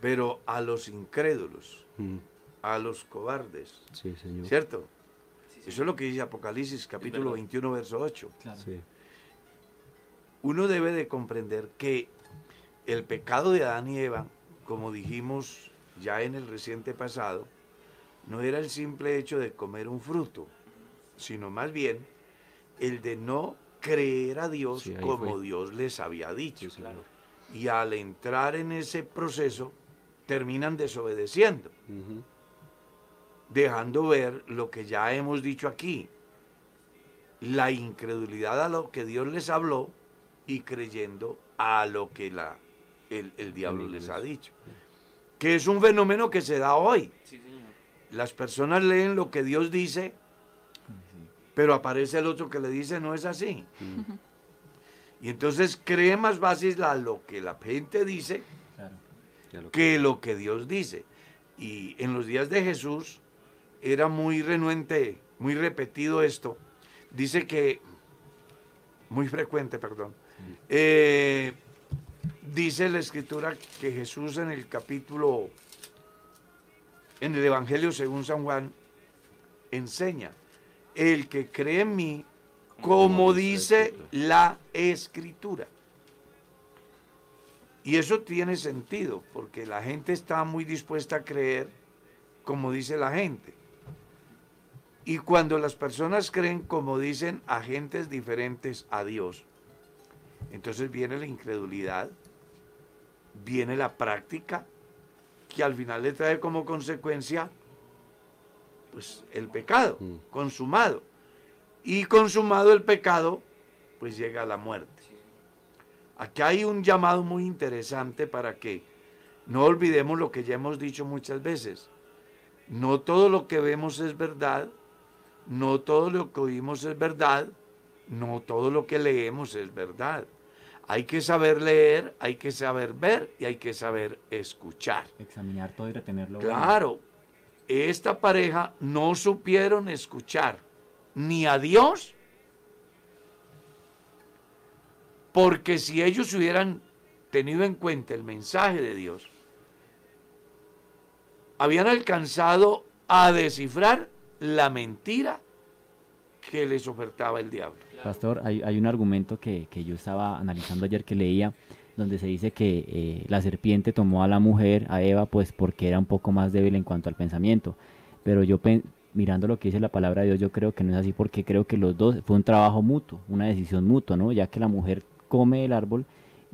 Pero a los incrédulos, Mm, a los cobardes, sí, señor. ¿cierto? Eso es lo que dice Apocalipsis capítulo verdad. 21, verso 8. Sí. Uno debe de comprender que el pecado de Adán y Eva, como dijimos ya en el reciente pasado, no era el simple hecho de comer un fruto, sino más bien el de no creer a Dios Sí, como fue. Dios les había dicho. Sí. Y al entrar en ese proceso, terminan desobedeciendo, dejando ver lo que ya hemos dicho aquí, la incredulidad a lo que Dios les habló y creyendo a lo que la, el, el diablo les ha dicho. Que es un fenómeno que se da hoy. Sí. Las personas leen lo que Dios dice, pero aparece el otro que le dice no es así. Y entonces cree más fácil a lo que la gente dice Claro. Ya lo que lo que Dios dice. Y en los días de Jesús era muy renuente, muy repetido esto. Dice que, muy frecuente, perdón. Eh, dice la escritura que Jesús en el capítulo, en el Evangelio según San Juan, enseña, el que cree en mí, como dice la escritura. Y eso tiene sentido, porque la gente está muy dispuesta a creer como dice la gente. Y cuando las personas creen como dicen agentes diferentes a Dios, entonces viene la incredulidad, viene la práctica, que al final le trae como consecuencia pues el pecado Mm. consumado. Y consumado el pecado, pues llega la muerte. Aquí hay un llamado muy interesante para que no olvidemos lo que ya hemos dicho muchas veces. No todo lo que vemos es verdad, no todo lo que oímos es verdad, no todo lo que leemos es verdad. Hay que saber leer, hay que saber ver y hay que saber escuchar. Examinar todo y retenerlo. bueno. Claro, esta pareja no supieron escuchar ni a Dios, porque si ellos hubieran tenido en cuenta el mensaje de Dios, habían alcanzado a descifrar la mentira que les ofertaba el diablo. Pastor, hay, un argumento que, que yo estaba analizando ayer que leía, donde se dice que eh, la serpiente tomó a la mujer, a Eva, pues porque era un poco más débil en cuanto al pensamiento. Pero yo, mirando lo que dice la palabra de Dios, yo creo que no es así porque creo que los dos, fue un trabajo mutuo, una decisión mutua, ¿no? Ya que la mujer come el árbol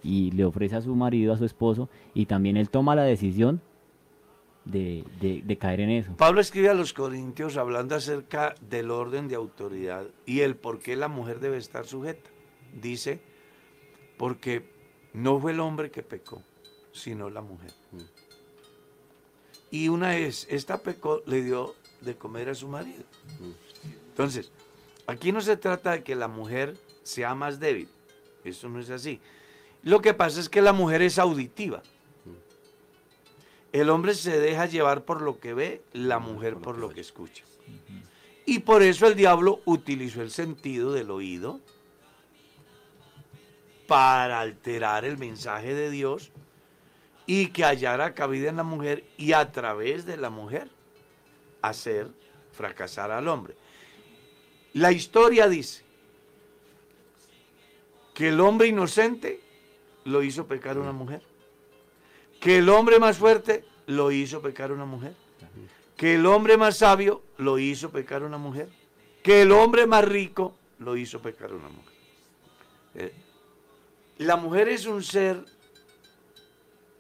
y le ofrece a su marido, a su esposo, y también él toma la decisión de, caer en eso. Pablo escribe a los Corintios hablando acerca del orden de autoridad y el por qué la mujer debe estar sujeta. Dice, porque no fue el hombre que pecó, sino la mujer. Y una vez, esta pecó, le dio de comer a su marido. Entonces, aquí no se trata de que la mujer sea más débil, eso no es así. Lo que pasa es que la mujer es auditiva. El hombre se deja llevar por lo que ve, la mujer por lo que escucha. Y por eso el diablo utilizó el sentido del oído para alterar el mensaje de Dios y que hallara cabida en la mujer y a través de la mujer hacer fracasar al hombre. La historia dice que el hombre inocente lo hizo pecar una mujer, que el hombre más fuerte lo hizo pecar una mujer, que el hombre más sabio lo hizo pecar una mujer, que el hombre más rico lo hizo pecar una mujer. Eh, la mujer es un ser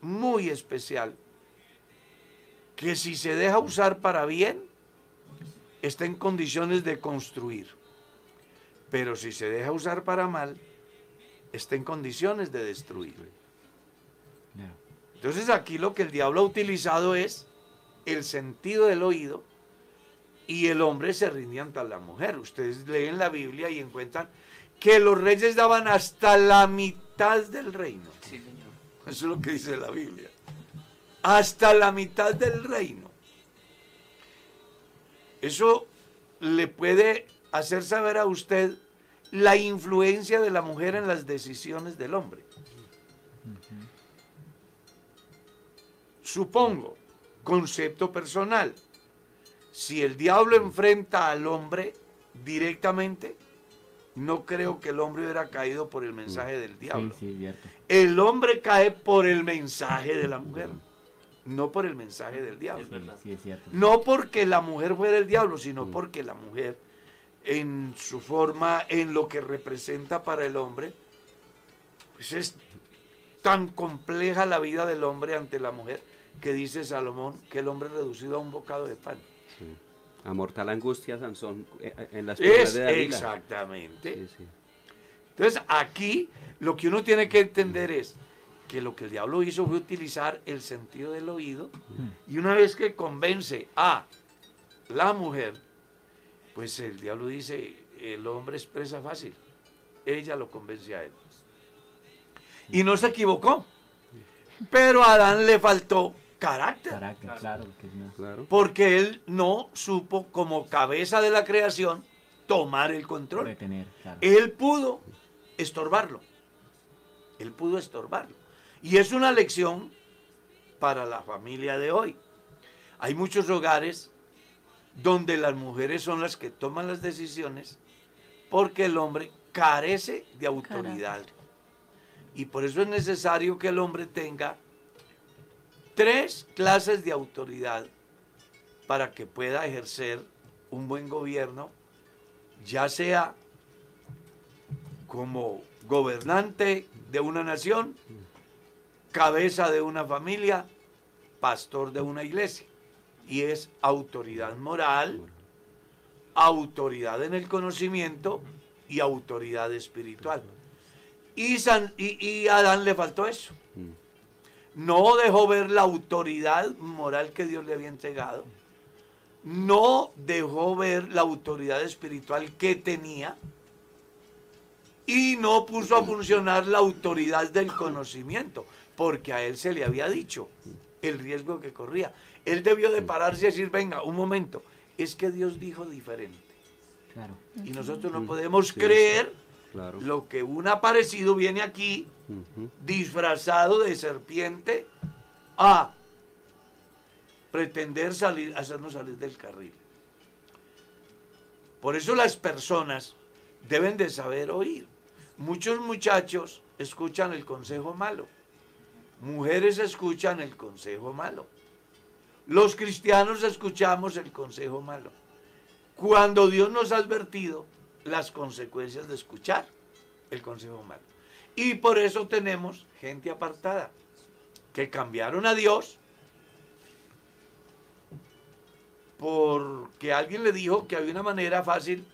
muy especial que si se deja usar para bien, está en condiciones de construir. Pero si se deja usar para mal, está en condiciones de destruir. Entonces aquí lo que el diablo ha utilizado es el sentido del oído y el hombre se rinde ante la mujer. Ustedes leen la Biblia y encuentran que los reyes daban hasta la mitad del reino. Sí, señor. Eso es lo que dice la Biblia. Hasta la mitad del reino. Eso le puede hacer saber a usted la influencia de la mujer en las decisiones del hombre. Supongo, concepto personal, si el diablo enfrenta al hombre directamente, no creo que el hombre hubiera caído por el mensaje del Sí, diablo. sí. El hombre cae por el mensaje de la mujer, no por el mensaje del diablo. Sí. No porque la mujer fuera el diablo, sino porque la mujer, en su forma, en lo que representa para el hombre, pues es tan compleja la vida del hombre ante la mujer que dice Salomón que el hombre es reducido a un bocado de pan. A mortal angustia, Sansón, eh, eh, en las Es de Dalila. exactamente. Sí, sí. Entonces, aquí lo que uno tiene que entender es que lo que el diablo hizo fue utilizar el sentido del oído y una vez que convence a la mujer, pues el diablo dice, el hombre es presa fácil. Ella lo convence a él. Y no se equivocó. Pero a Adán le faltó carácter. Carácter, claro. Porque él no supo, como cabeza de la creación, tomar el control. retener, claro. Él pudo estorbarlo. Él pudo estorbarlo. Y es una lección para la familia de hoy. Hay muchos hogares donde las mujeres son las que toman las decisiones porque el hombre carece de autoridad. Y por eso es necesario que el hombre tenga tres clases de autoridad para que pueda ejercer un buen gobierno, ya sea como gobernante de una nación, cabeza de una familia, pastor de una iglesia. Y es autoridad moral, autoridad en el conocimiento y autoridad espiritual. Y, San, y, Adán le faltó eso. No dejó ver la autoridad moral que Dios le había entregado. No dejó ver la autoridad espiritual que tenía. Y no puso a funcionar la autoridad del conocimiento. Porque a él se le había dicho el riesgo que corría. Él debió de pararse y decir, venga, un momento. Es que Dios dijo diferente. Claro. Y nosotros no podemos creer Claro. lo que un aparecido viene aquí disfrazado de serpiente a pretender salir, hacernos salir del carril. Por eso las personas deben de saber oír. Muchos muchachos escuchan el consejo malo. Mujeres escuchan el consejo malo. Los cristianos escuchamos el consejo malo. Cuando Dios nos ha advertido las consecuencias de escuchar el consejo malo. Y por eso tenemos gente apartada, que cambiaron a Dios porque alguien le dijo que había una manera fácil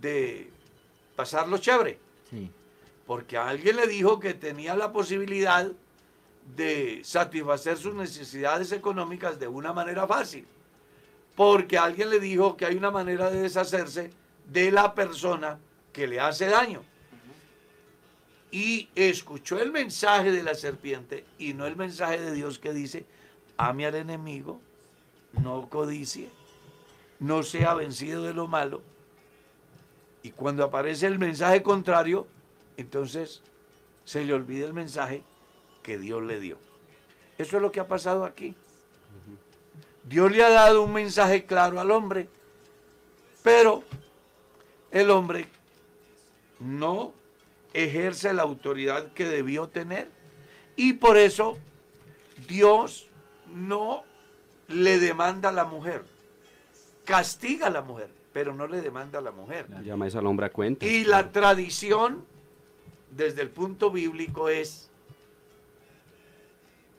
de pasarlo chévere. Sí. Porque alguien le dijo que tenía la posibilidad de satisfacer sus necesidades económicas de una manera fácil. Porque alguien le dijo que hay una manera de deshacerse de la persona que le hace daño. Y escuchó el mensaje de la serpiente y no el mensaje de Dios que dice, ame al enemigo, no codicie, no sea vencido de lo malo. Y cuando aparece el mensaje contrario, entonces se le olvida el mensaje que Dios le dio. Eso es lo que ha pasado aquí. Dios le ha dado un mensaje claro al hombre, pero el hombre no ejerce la autoridad que debió tener y por eso Dios no le demanda a la mujer, castiga a la mujer, pero no le demanda a la mujer. Llamáis al hombre a cuenta. Y la tradición, desde el punto bíblico, es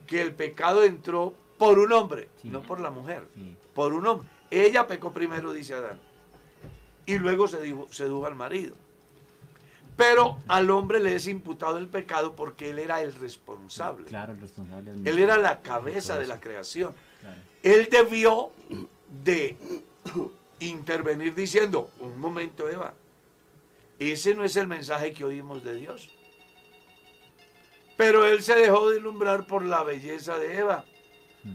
que el pecado entró por un hombre, Sí. no por la mujer, Sí. por un hombre. Ella pecó primero, dice Adán, y luego se sedujo al marido. Pero al hombre le es imputado el pecado porque él era el responsable. Claro, el responsable. Él era la cabeza de la creación. Claro. Él debió de intervenir diciendo, un momento Eva, ese no es el mensaje que oímos de Dios. Pero él se dejó de ilumbrar por la belleza de Eva,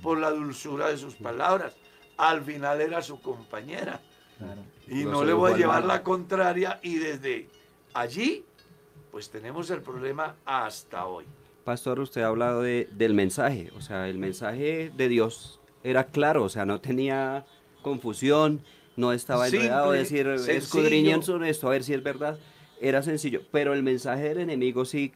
por la dulzura de sus palabras. Al final era su compañera. Claro. Y no le voy a llevar la contraria y desde allí, pues tenemos el problema hasta hoy. Pastor, usted ha hablado de, del mensaje, o sea, el mensaje de Dios era claro, o sea, no tenía confusión, no estaba enredado, decir, sencillo. escudriñen sobre esto, a ver si es verdad, era sencillo, pero el mensaje del enemigo sí,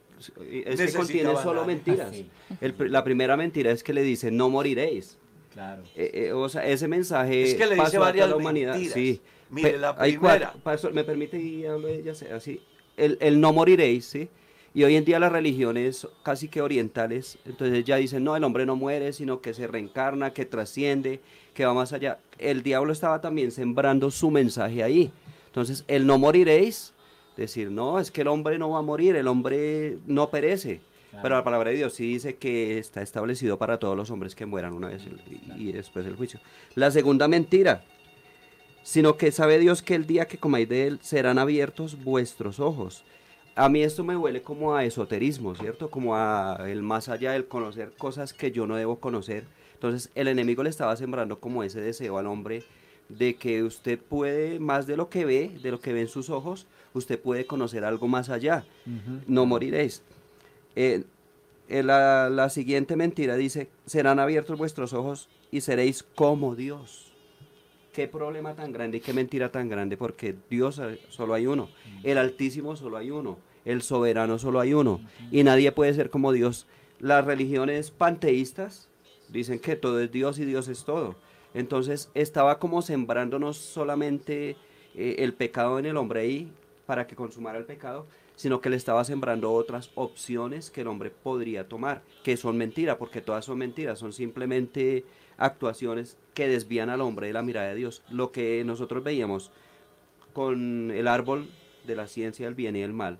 es que contiene solo mentiras. Sí. El la primera mentira es que le dice, no moriréis. Claro. Eh, eh, o sea, ese mensaje Es que le dice pasó a varias la humanidad. mentiras. Sí. Mire, Pe- la hay primera. cuatro- pastor, me permite y hablo de ella, sea así. El, el no moriréis, ¿sí? Y hoy en día las religiones casi que orientales, entonces ya dicen, no, el hombre no muere, sino que se reencarna, que trasciende, que va más allá. El diablo estaba también sembrando su mensaje ahí. Entonces, el no moriréis, decir, no, es que el hombre no va a morir, el hombre no perece. Pero la palabra de Dios sí dice que está establecido para todos los hombres que mueran una vez y, y después el juicio. La segunda mentira, sino que sabe Dios que el día que comáis de él serán abiertos vuestros ojos. A mí esto me huele como a esoterismo, ¿cierto? Como a el más allá del conocer cosas que yo no debo conocer. Entonces el enemigo le estaba sembrando como ese deseo al hombre de que usted puede, más de lo que ve, de lo que ve en sus ojos, usted puede conocer algo más allá. No moriréis. Eh, eh, la, siguiente mentira dice, serán abiertos vuestros ojos y seréis como Dios qué problema tan grande y qué mentira tan grande, porque Dios eh, solo hay uno, el Altísimo solo hay uno, el Soberano solo hay uno, y nadie puede ser como Dios. Las religiones panteístas dicen que todo es Dios y Dios es todo. Entonces estaba como sembrándonos solamente el pecado en el hombre ahí para que consumara el pecado, sino que le estaba sembrando otras opciones que el hombre podría tomar, que son mentiras, porque todas son mentiras, son simplemente actuaciones que desvían al hombre de la mirada de Dios. Lo que nosotros veíamos con el árbol de la ciencia del bien y el mal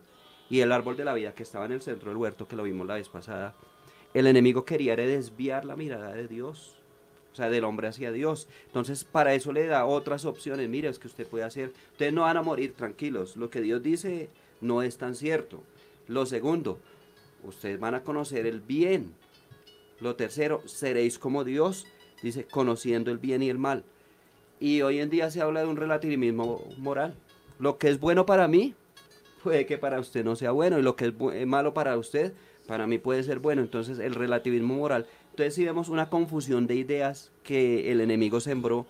y el árbol de la vida que estaba en el centro del huerto, que lo vimos la vez pasada, el enemigo quería desviar la mirada de Dios, o sea, del hombre hacia Dios. Entonces, para eso le da otras opciones. Mire, es que usted puede hacer, ustedes no van a morir tranquilos. Lo que Dios dice no es tan cierto. Lo segundo, ustedes van a conocer el bien. Lo tercero, seréis como Dios dice, conociendo el bien y el mal. Y hoy en día se habla de un relativismo moral. Lo que es bueno para mí, puede que para usted no sea bueno, y lo que es eh, malo para usted, para mí puede ser bueno. Entonces, el relativismo moral. Entonces, sí vemos una confusión de ideas que el enemigo sembró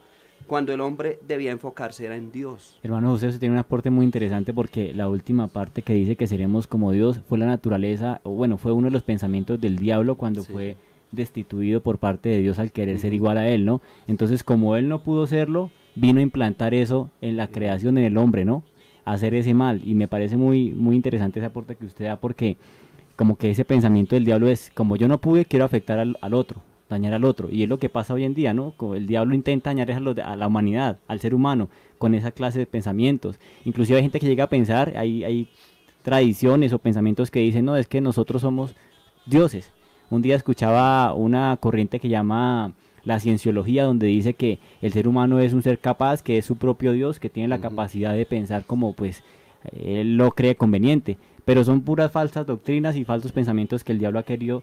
cuando el hombre debía enfocarse era en Dios. Hermano José, usted tiene un aporte muy interesante porque la última parte que dice que seremos como Dios fue la naturaleza, o bueno, fue uno de los pensamientos del diablo cuando Sí. fue destituido por parte de Dios al querer ser igual a él, ¿no? Entonces, como él no pudo serlo, vino a implantar eso en la creación en el hombre, ¿no? Hacer ese mal. Y me parece muy, muy interesante ese aporte que usted da porque como que ese pensamiento del diablo es, como yo no pude, quiero afectar al, al otro, dañar al otro. Y es lo que pasa hoy en día, ¿no? El diablo intenta dañar a, los a la humanidad, al ser humano, con esa clase de pensamientos. Inclusive hay gente que llega a pensar, hay, hay tradiciones o pensamientos que dicen, no, es que nosotros somos dioses. Un día escuchaba una corriente que llama la cienciología, donde dice que el ser humano es un ser capaz, que es su propio Dios, que tiene la capacidad de pensar como pues él lo cree conveniente. Pero son puras falsas doctrinas y falsos pensamientos que el diablo ha querido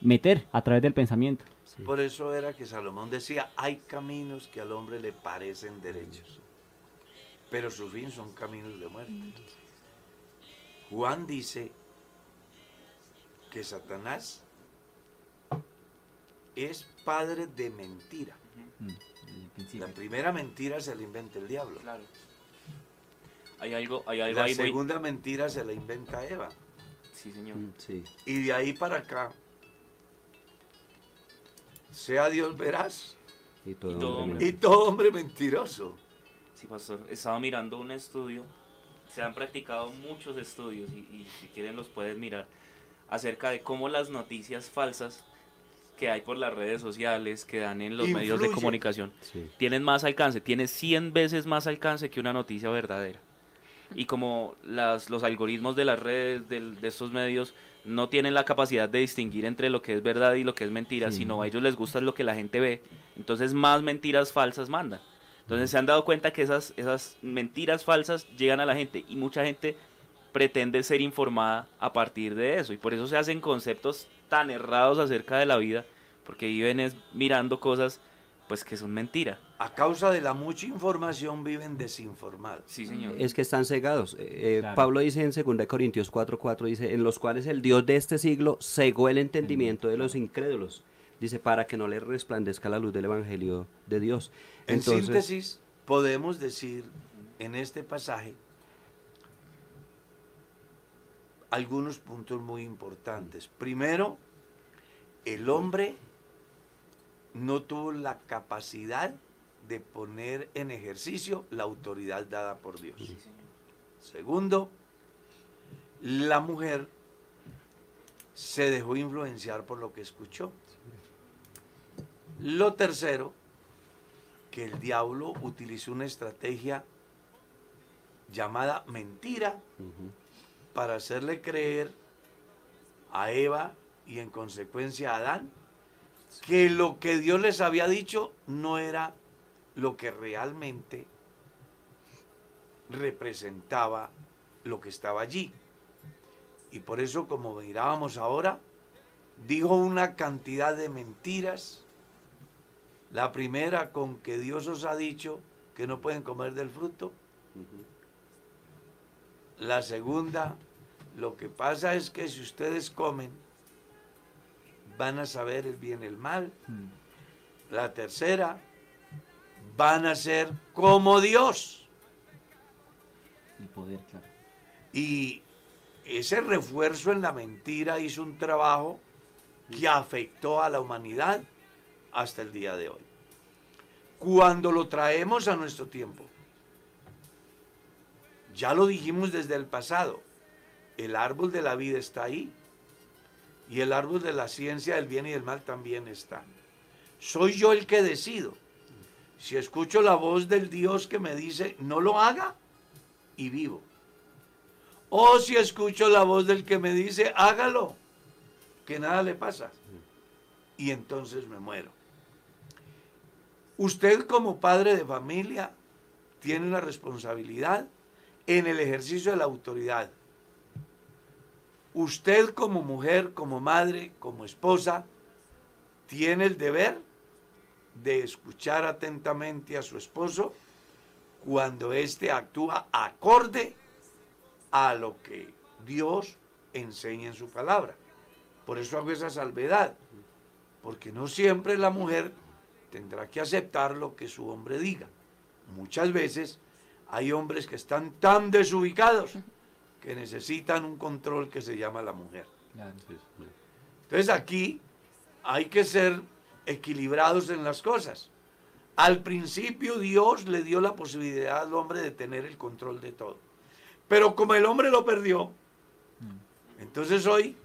meter a través del pensamiento. Por eso era que Salomón decía, hay caminos que al hombre le parecen derechos, pero su fin son caminos de muerte. Juan dice que Satanás es padre de mentira. La primera mentira se la inventa el diablo. Claro. Hay algo, hay algo La ahí segunda mentira se la inventa Eva. Sí, señor. Mm, Sí. Y de ahí para acá, sea Dios veraz Y todo, Y todo hombre hombre. y todo hombre mentiroso. Sí, pastor. Estaba mirando un estudio. Se han practicado muchos estudios y, y si quieren los pueden mirar acerca de cómo las noticias falsas que hay por las redes sociales, que dan en los medios de comunicación, Sí. tienen más alcance, tiene 100 veces más alcance que una noticia verdadera. Y como las, los algoritmos de las redes, del- de estos medios, no tienen la capacidad de distinguir entre lo que es verdad y lo que es mentira, Sí. sino a ellos les gusta lo que la gente ve, entonces más mentiras falsas mandan. Entonces se han dado cuenta que esas, esas mentiras falsas llegan a la gente y mucha gente pretende ser informada a partir de eso y por eso se hacen conceptos tan errados acerca de la vida porque viven es mirando cosas pues que son mentira. A causa de la mucha información viven desinformados. Sí, señor. Es que están cegados. Eh, eh, Claro. Pablo dice en 2 Corintios 4:4, dice, en los cuales el Dios de este siglo cegó el entendimiento de los incrédulos. Dice, para que no les resplandezca la luz del Evangelio de Dios. En Entonces, síntesis, podemos decir en este pasaje algunos puntos muy importantes. Primero, el hombre no tuvo la capacidad de poner en ejercicio la autoridad dada por Dios. Segundo, la mujer se dejó influenciar por lo que escuchó. Lo tercero, que el diablo utilizó una estrategia llamada mentira para hacerle creer a Eva y en consecuencia a Adán que lo que Dios les había dicho no era lo que realmente representaba lo que estaba allí. Y por eso, como mirábamos ahora, dijo una cantidad de mentiras. La primera con que Dios os ha dicho que no pueden comer del fruto. La segunda, lo que pasa es que si ustedes comen, van a saber el bien y el mal. La tercera, van a ser como Dios. El poder, claro. Y ese refuerzo en la mentira hizo un trabajo que afectó a la humanidad hasta el día de hoy. Cuando lo traemos a nuestro tiempo, ya lo dijimos desde el pasado, el árbol de la vida está ahí y el árbol de la ciencia del bien y del mal también está. Soy yo el que decido. Si escucho la voz del Dios que me dice, no lo haga, y vivo. O si escucho la voz del que me dice, hágalo, que nada le pasa. Y entonces me muero. Usted como padre de familia tiene una responsabilidad en el ejercicio de la autoridad. Usted como mujer, como madre, como esposa, tiene el deber de escuchar atentamente a su esposo cuando éste actúa acorde a lo que Dios enseña en su palabra. Por eso hago esa salvedad, porque no siempre la mujer tendrá que aceptar lo que su hombre diga. Muchas veces hay hombres que están tan desubicados que necesitan un control que se llama la mujer. Entonces aquí hay que ser equilibrados en las cosas. Al principio Dios le dio la posibilidad al hombre de tener el control de todo. Pero como el hombre lo perdió, entonces hoy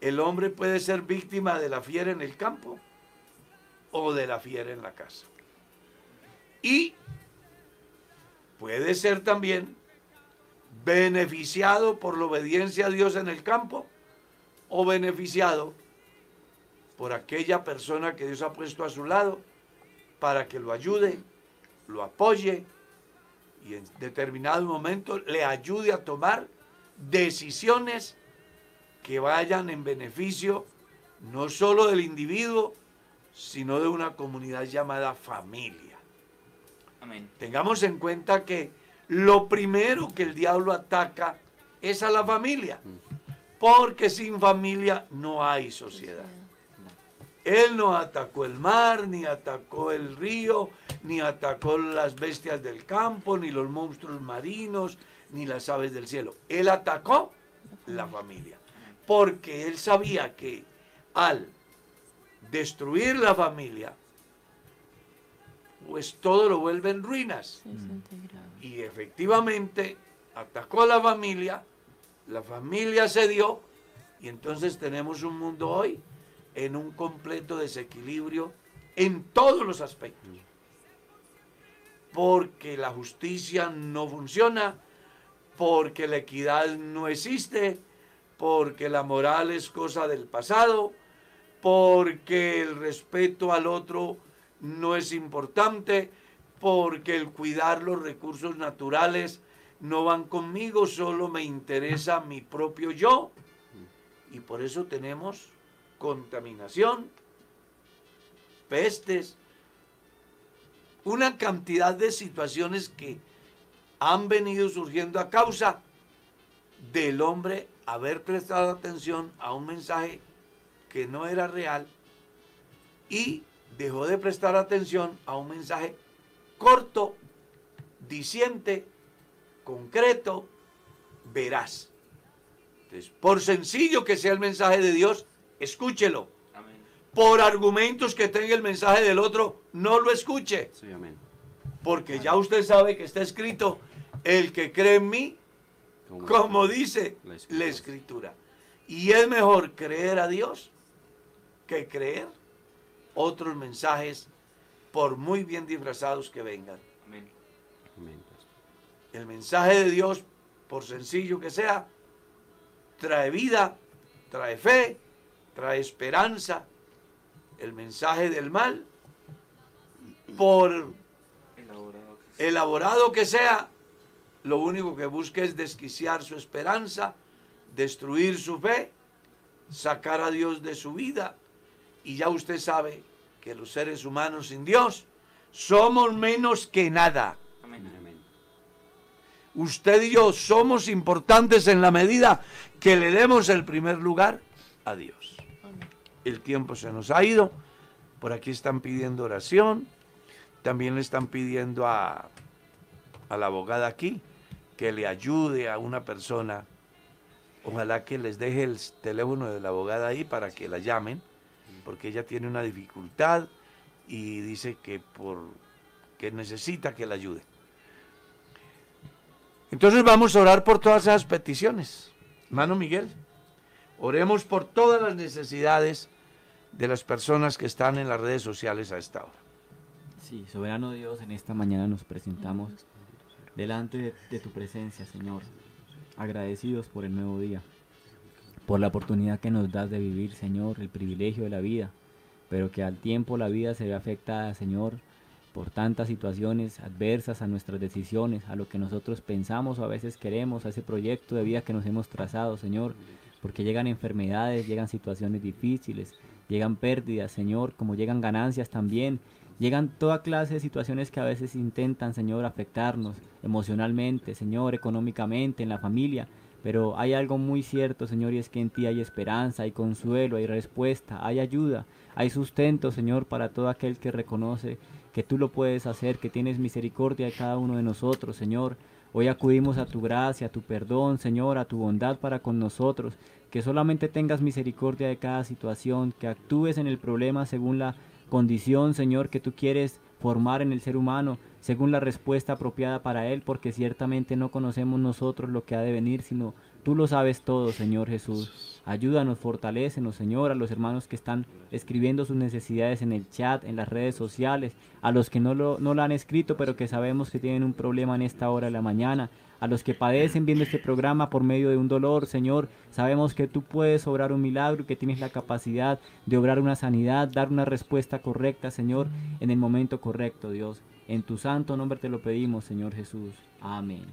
el hombre puede ser víctima de la fiera en el campo o de la fiera en la casa. Y puede ser también beneficiado por la obediencia a Dios en el campo o beneficiado por aquella persona que Dios ha puesto a su lado para que lo ayude, lo apoye y en determinado momento le ayude a tomar decisiones que vayan en beneficio no solo del individuo, sino de una comunidad llamada familia. Amén. Tengamos en cuenta que lo primero que el diablo ataca es a la familia, porque sin familia no hay sociedad. Él no atacó el mar, ni atacó el río, ni atacó las bestias del campo, ni los monstruos marinos, ni las aves del cielo. Él atacó la familia, porque él sabía que al destruir la familia, pues todo lo vuelve en ruinas. 60 grados. Y efectivamente atacó a la familia, la familia se dio y entonces tenemos un mundo hoy en un completo desequilibrio en todos los aspectos. Porque la justicia no funciona, porque la equidad no existe, porque la moral es cosa del pasado, porque el respeto al otro no es importante, porque el cuidar los recursos naturales no van conmigo, solo me interesa mi propio yo. Y por eso tenemos contaminación, pestes, una cantidad de situaciones que han venido surgiendo a causa del hombre haber prestado atención a un mensaje que no era real y dejó de prestar atención a un mensaje corto, diciente, concreto, veraz. Entonces, por sencillo que sea el mensaje de Dios, escúchelo. Amén. Por argumentos que tenga el mensaje del otro, no lo escuche. Sí, amén. Porque ya usted sabe que está escrito, el que cree en mí, como dice La escritura. la escritura. Y es mejor creer a Dios que creer otros mensajes por muy bien disfrazados que vengan. Amén. El mensaje de Dios, por sencillo que sea, trae vida, trae fe, trae esperanza. El mensaje del mal, por elaborado que sea, lo único que busca es desquiciar su esperanza, destruir su fe, sacar a Dios de su vida. Y ya usted sabe que los seres humanos sin Dios somos menos que nada. Amén. Usted y yo somos importantes en la medida que le demos el primer lugar a Dios. El tiempo se nos ha ido. Por aquí están pidiendo oración. También le están pidiendo a, a la abogada aquí que le ayude a una persona. Ojalá que les deje el teléfono de la abogada ahí para que la llamen, porque ella tiene una dificultad y dice que, por, que necesita que la ayude. Entonces vamos a orar por todas esas peticiones. Hermano Miguel, oremos por todas las necesidades de las personas que están en las redes sociales a esta hora. Sí, soberano Dios, en esta mañana nos presentamos delante de, tu presencia, Señor, agradecidos por el nuevo día, por la oportunidad que nos das de vivir, Señor, el privilegio de la vida, pero que al tiempo la vida se ve afectada, Señor, por tantas situaciones adversas a nuestras decisiones, a lo que nosotros pensamos o a veces queremos, a ese proyecto de vida que nos hemos trazado, Señor, porque llegan enfermedades, llegan situaciones difíciles, llegan pérdidas, Señor, como llegan ganancias también, llegan toda clase de situaciones que a veces intentan, Señor, afectarnos emocionalmente, Señor, económicamente, en la familia, pero hay algo muy cierto, Señor, y es que en ti hay esperanza, hay consuelo, hay respuesta, hay ayuda, hay sustento, Señor, para todo aquel que reconoce que tú lo puedes hacer, que tienes misericordia de cada uno de nosotros, Señor. Hoy acudimos a tu gracia, a tu perdón, Señor, a tu bondad para con nosotros, que solamente tengas misericordia de cada situación, que actúes en el problema según la condición, Señor, que tú quieres formar en el ser humano, según la respuesta apropiada para él, porque ciertamente no conocemos nosotros lo que ha de venir, sino tú lo sabes todo, Señor Jesús. Ayúdanos, fortalécenos, Señor, a los hermanos que están escribiendo sus necesidades en el chat, en las redes sociales, a los que no lo, no lo han escrito, pero que sabemos que tienen un problema en esta hora de la mañana, a los que padecen viendo este programa por medio de un dolor, Señor, sabemos que tú puedes obrar un milagro que tienes la capacidad de obrar una sanidad, dar una respuesta correcta, Señor, en el momento correcto, Dios. En tu santo nombre te lo pedimos, Señor Jesús. Amén.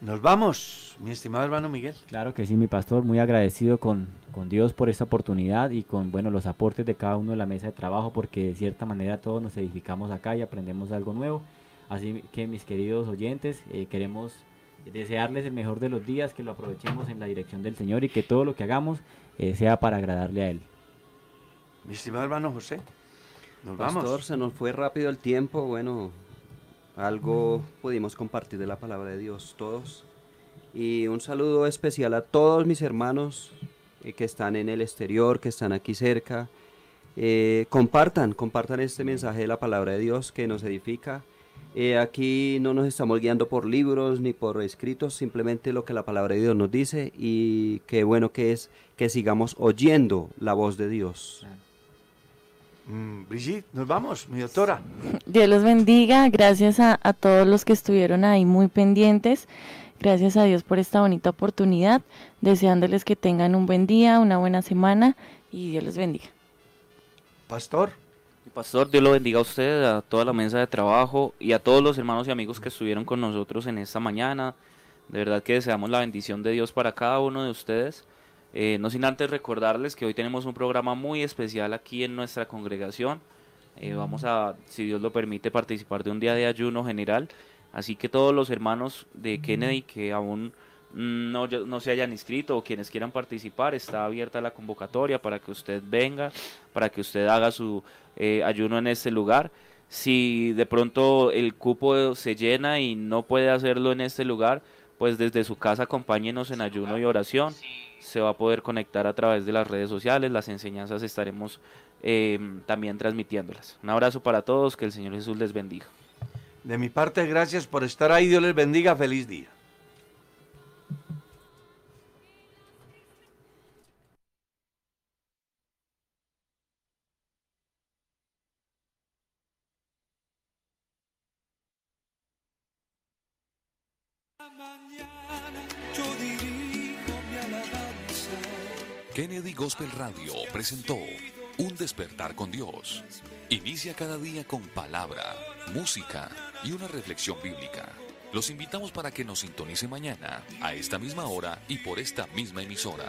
Nos vamos, mi estimado hermano Miguel. Claro que sí, mi pastor, muy agradecido con, con Dios por esta oportunidad y con bueno los aportes de cada uno de la mesa de trabajo, porque de cierta manera todos nos edificamos acá y aprendemos algo nuevo. Así que mis queridos oyentes, eh, queremos desearles el mejor de los días, que lo aprovechemos en la dirección del Señor y que todo lo que hagamos eh, sea para agradarle a Él. Mi estimado hermano José. Nos Pastor, vamos. se nos fue rápido el tiempo. Bueno, algo pudimos compartir de la palabra de Dios todos. Y un saludo especial a todos mis hermanos eh, que están en el exterior, que están aquí cerca. Eh, compartan, compartan este mensaje de la palabra de Dios que nos edifica. Eh, aquí no nos estamos guiando por libros ni por escritos, simplemente lo que la palabra de Dios nos dice y qué bueno que es que sigamos oyendo la voz de Dios. Mm, Brigitte, nos vamos, mi doctora. Dios los bendiga, gracias a, a todos los que estuvieron ahí muy pendientes. Gracias a Dios por esta bonita oportunidad, deseándoles que tengan un buen día, una buena semana y Dios los bendiga. Pastor. Pastor, Dios lo bendiga a usted, a toda la mesa de trabajo y a todos los hermanos y amigos que estuvieron con nosotros en esta mañana. De verdad que deseamos la bendición de Dios para cada uno de ustedes. Eh, no sin antes recordarles que hoy tenemos un programa muy especial aquí en nuestra congregación. Eh, vamos a, si Dios lo permite, participar de un día de ayuno general. Así que todos los hermanos de Kennedy que aún mm, no, no se hayan inscrito o quienes quieran participar, está abierta la convocatoria para que usted venga, para que usted haga su eh, ayuno en este lugar. Si de pronto el cupo se llena y no puede hacerlo en este lugar, pues desde su casa acompáñenos en ayuno y oración. Se va a poder conectar a través de las redes sociales, las enseñanzas estaremos eh, también transmitiéndolas. Un abrazo para todos, que el Señor Jesús les bendiga. De mi parte, gracias por estar ahí. Dios les bendiga. Feliz día. Kennedy Gospel Radio presentó Un despertar con Dios. Inicia cada día con palabra, música y una reflexión bíblica. Los invitamos para que nos sintonice mañana, a esta misma hora y por esta misma emisora.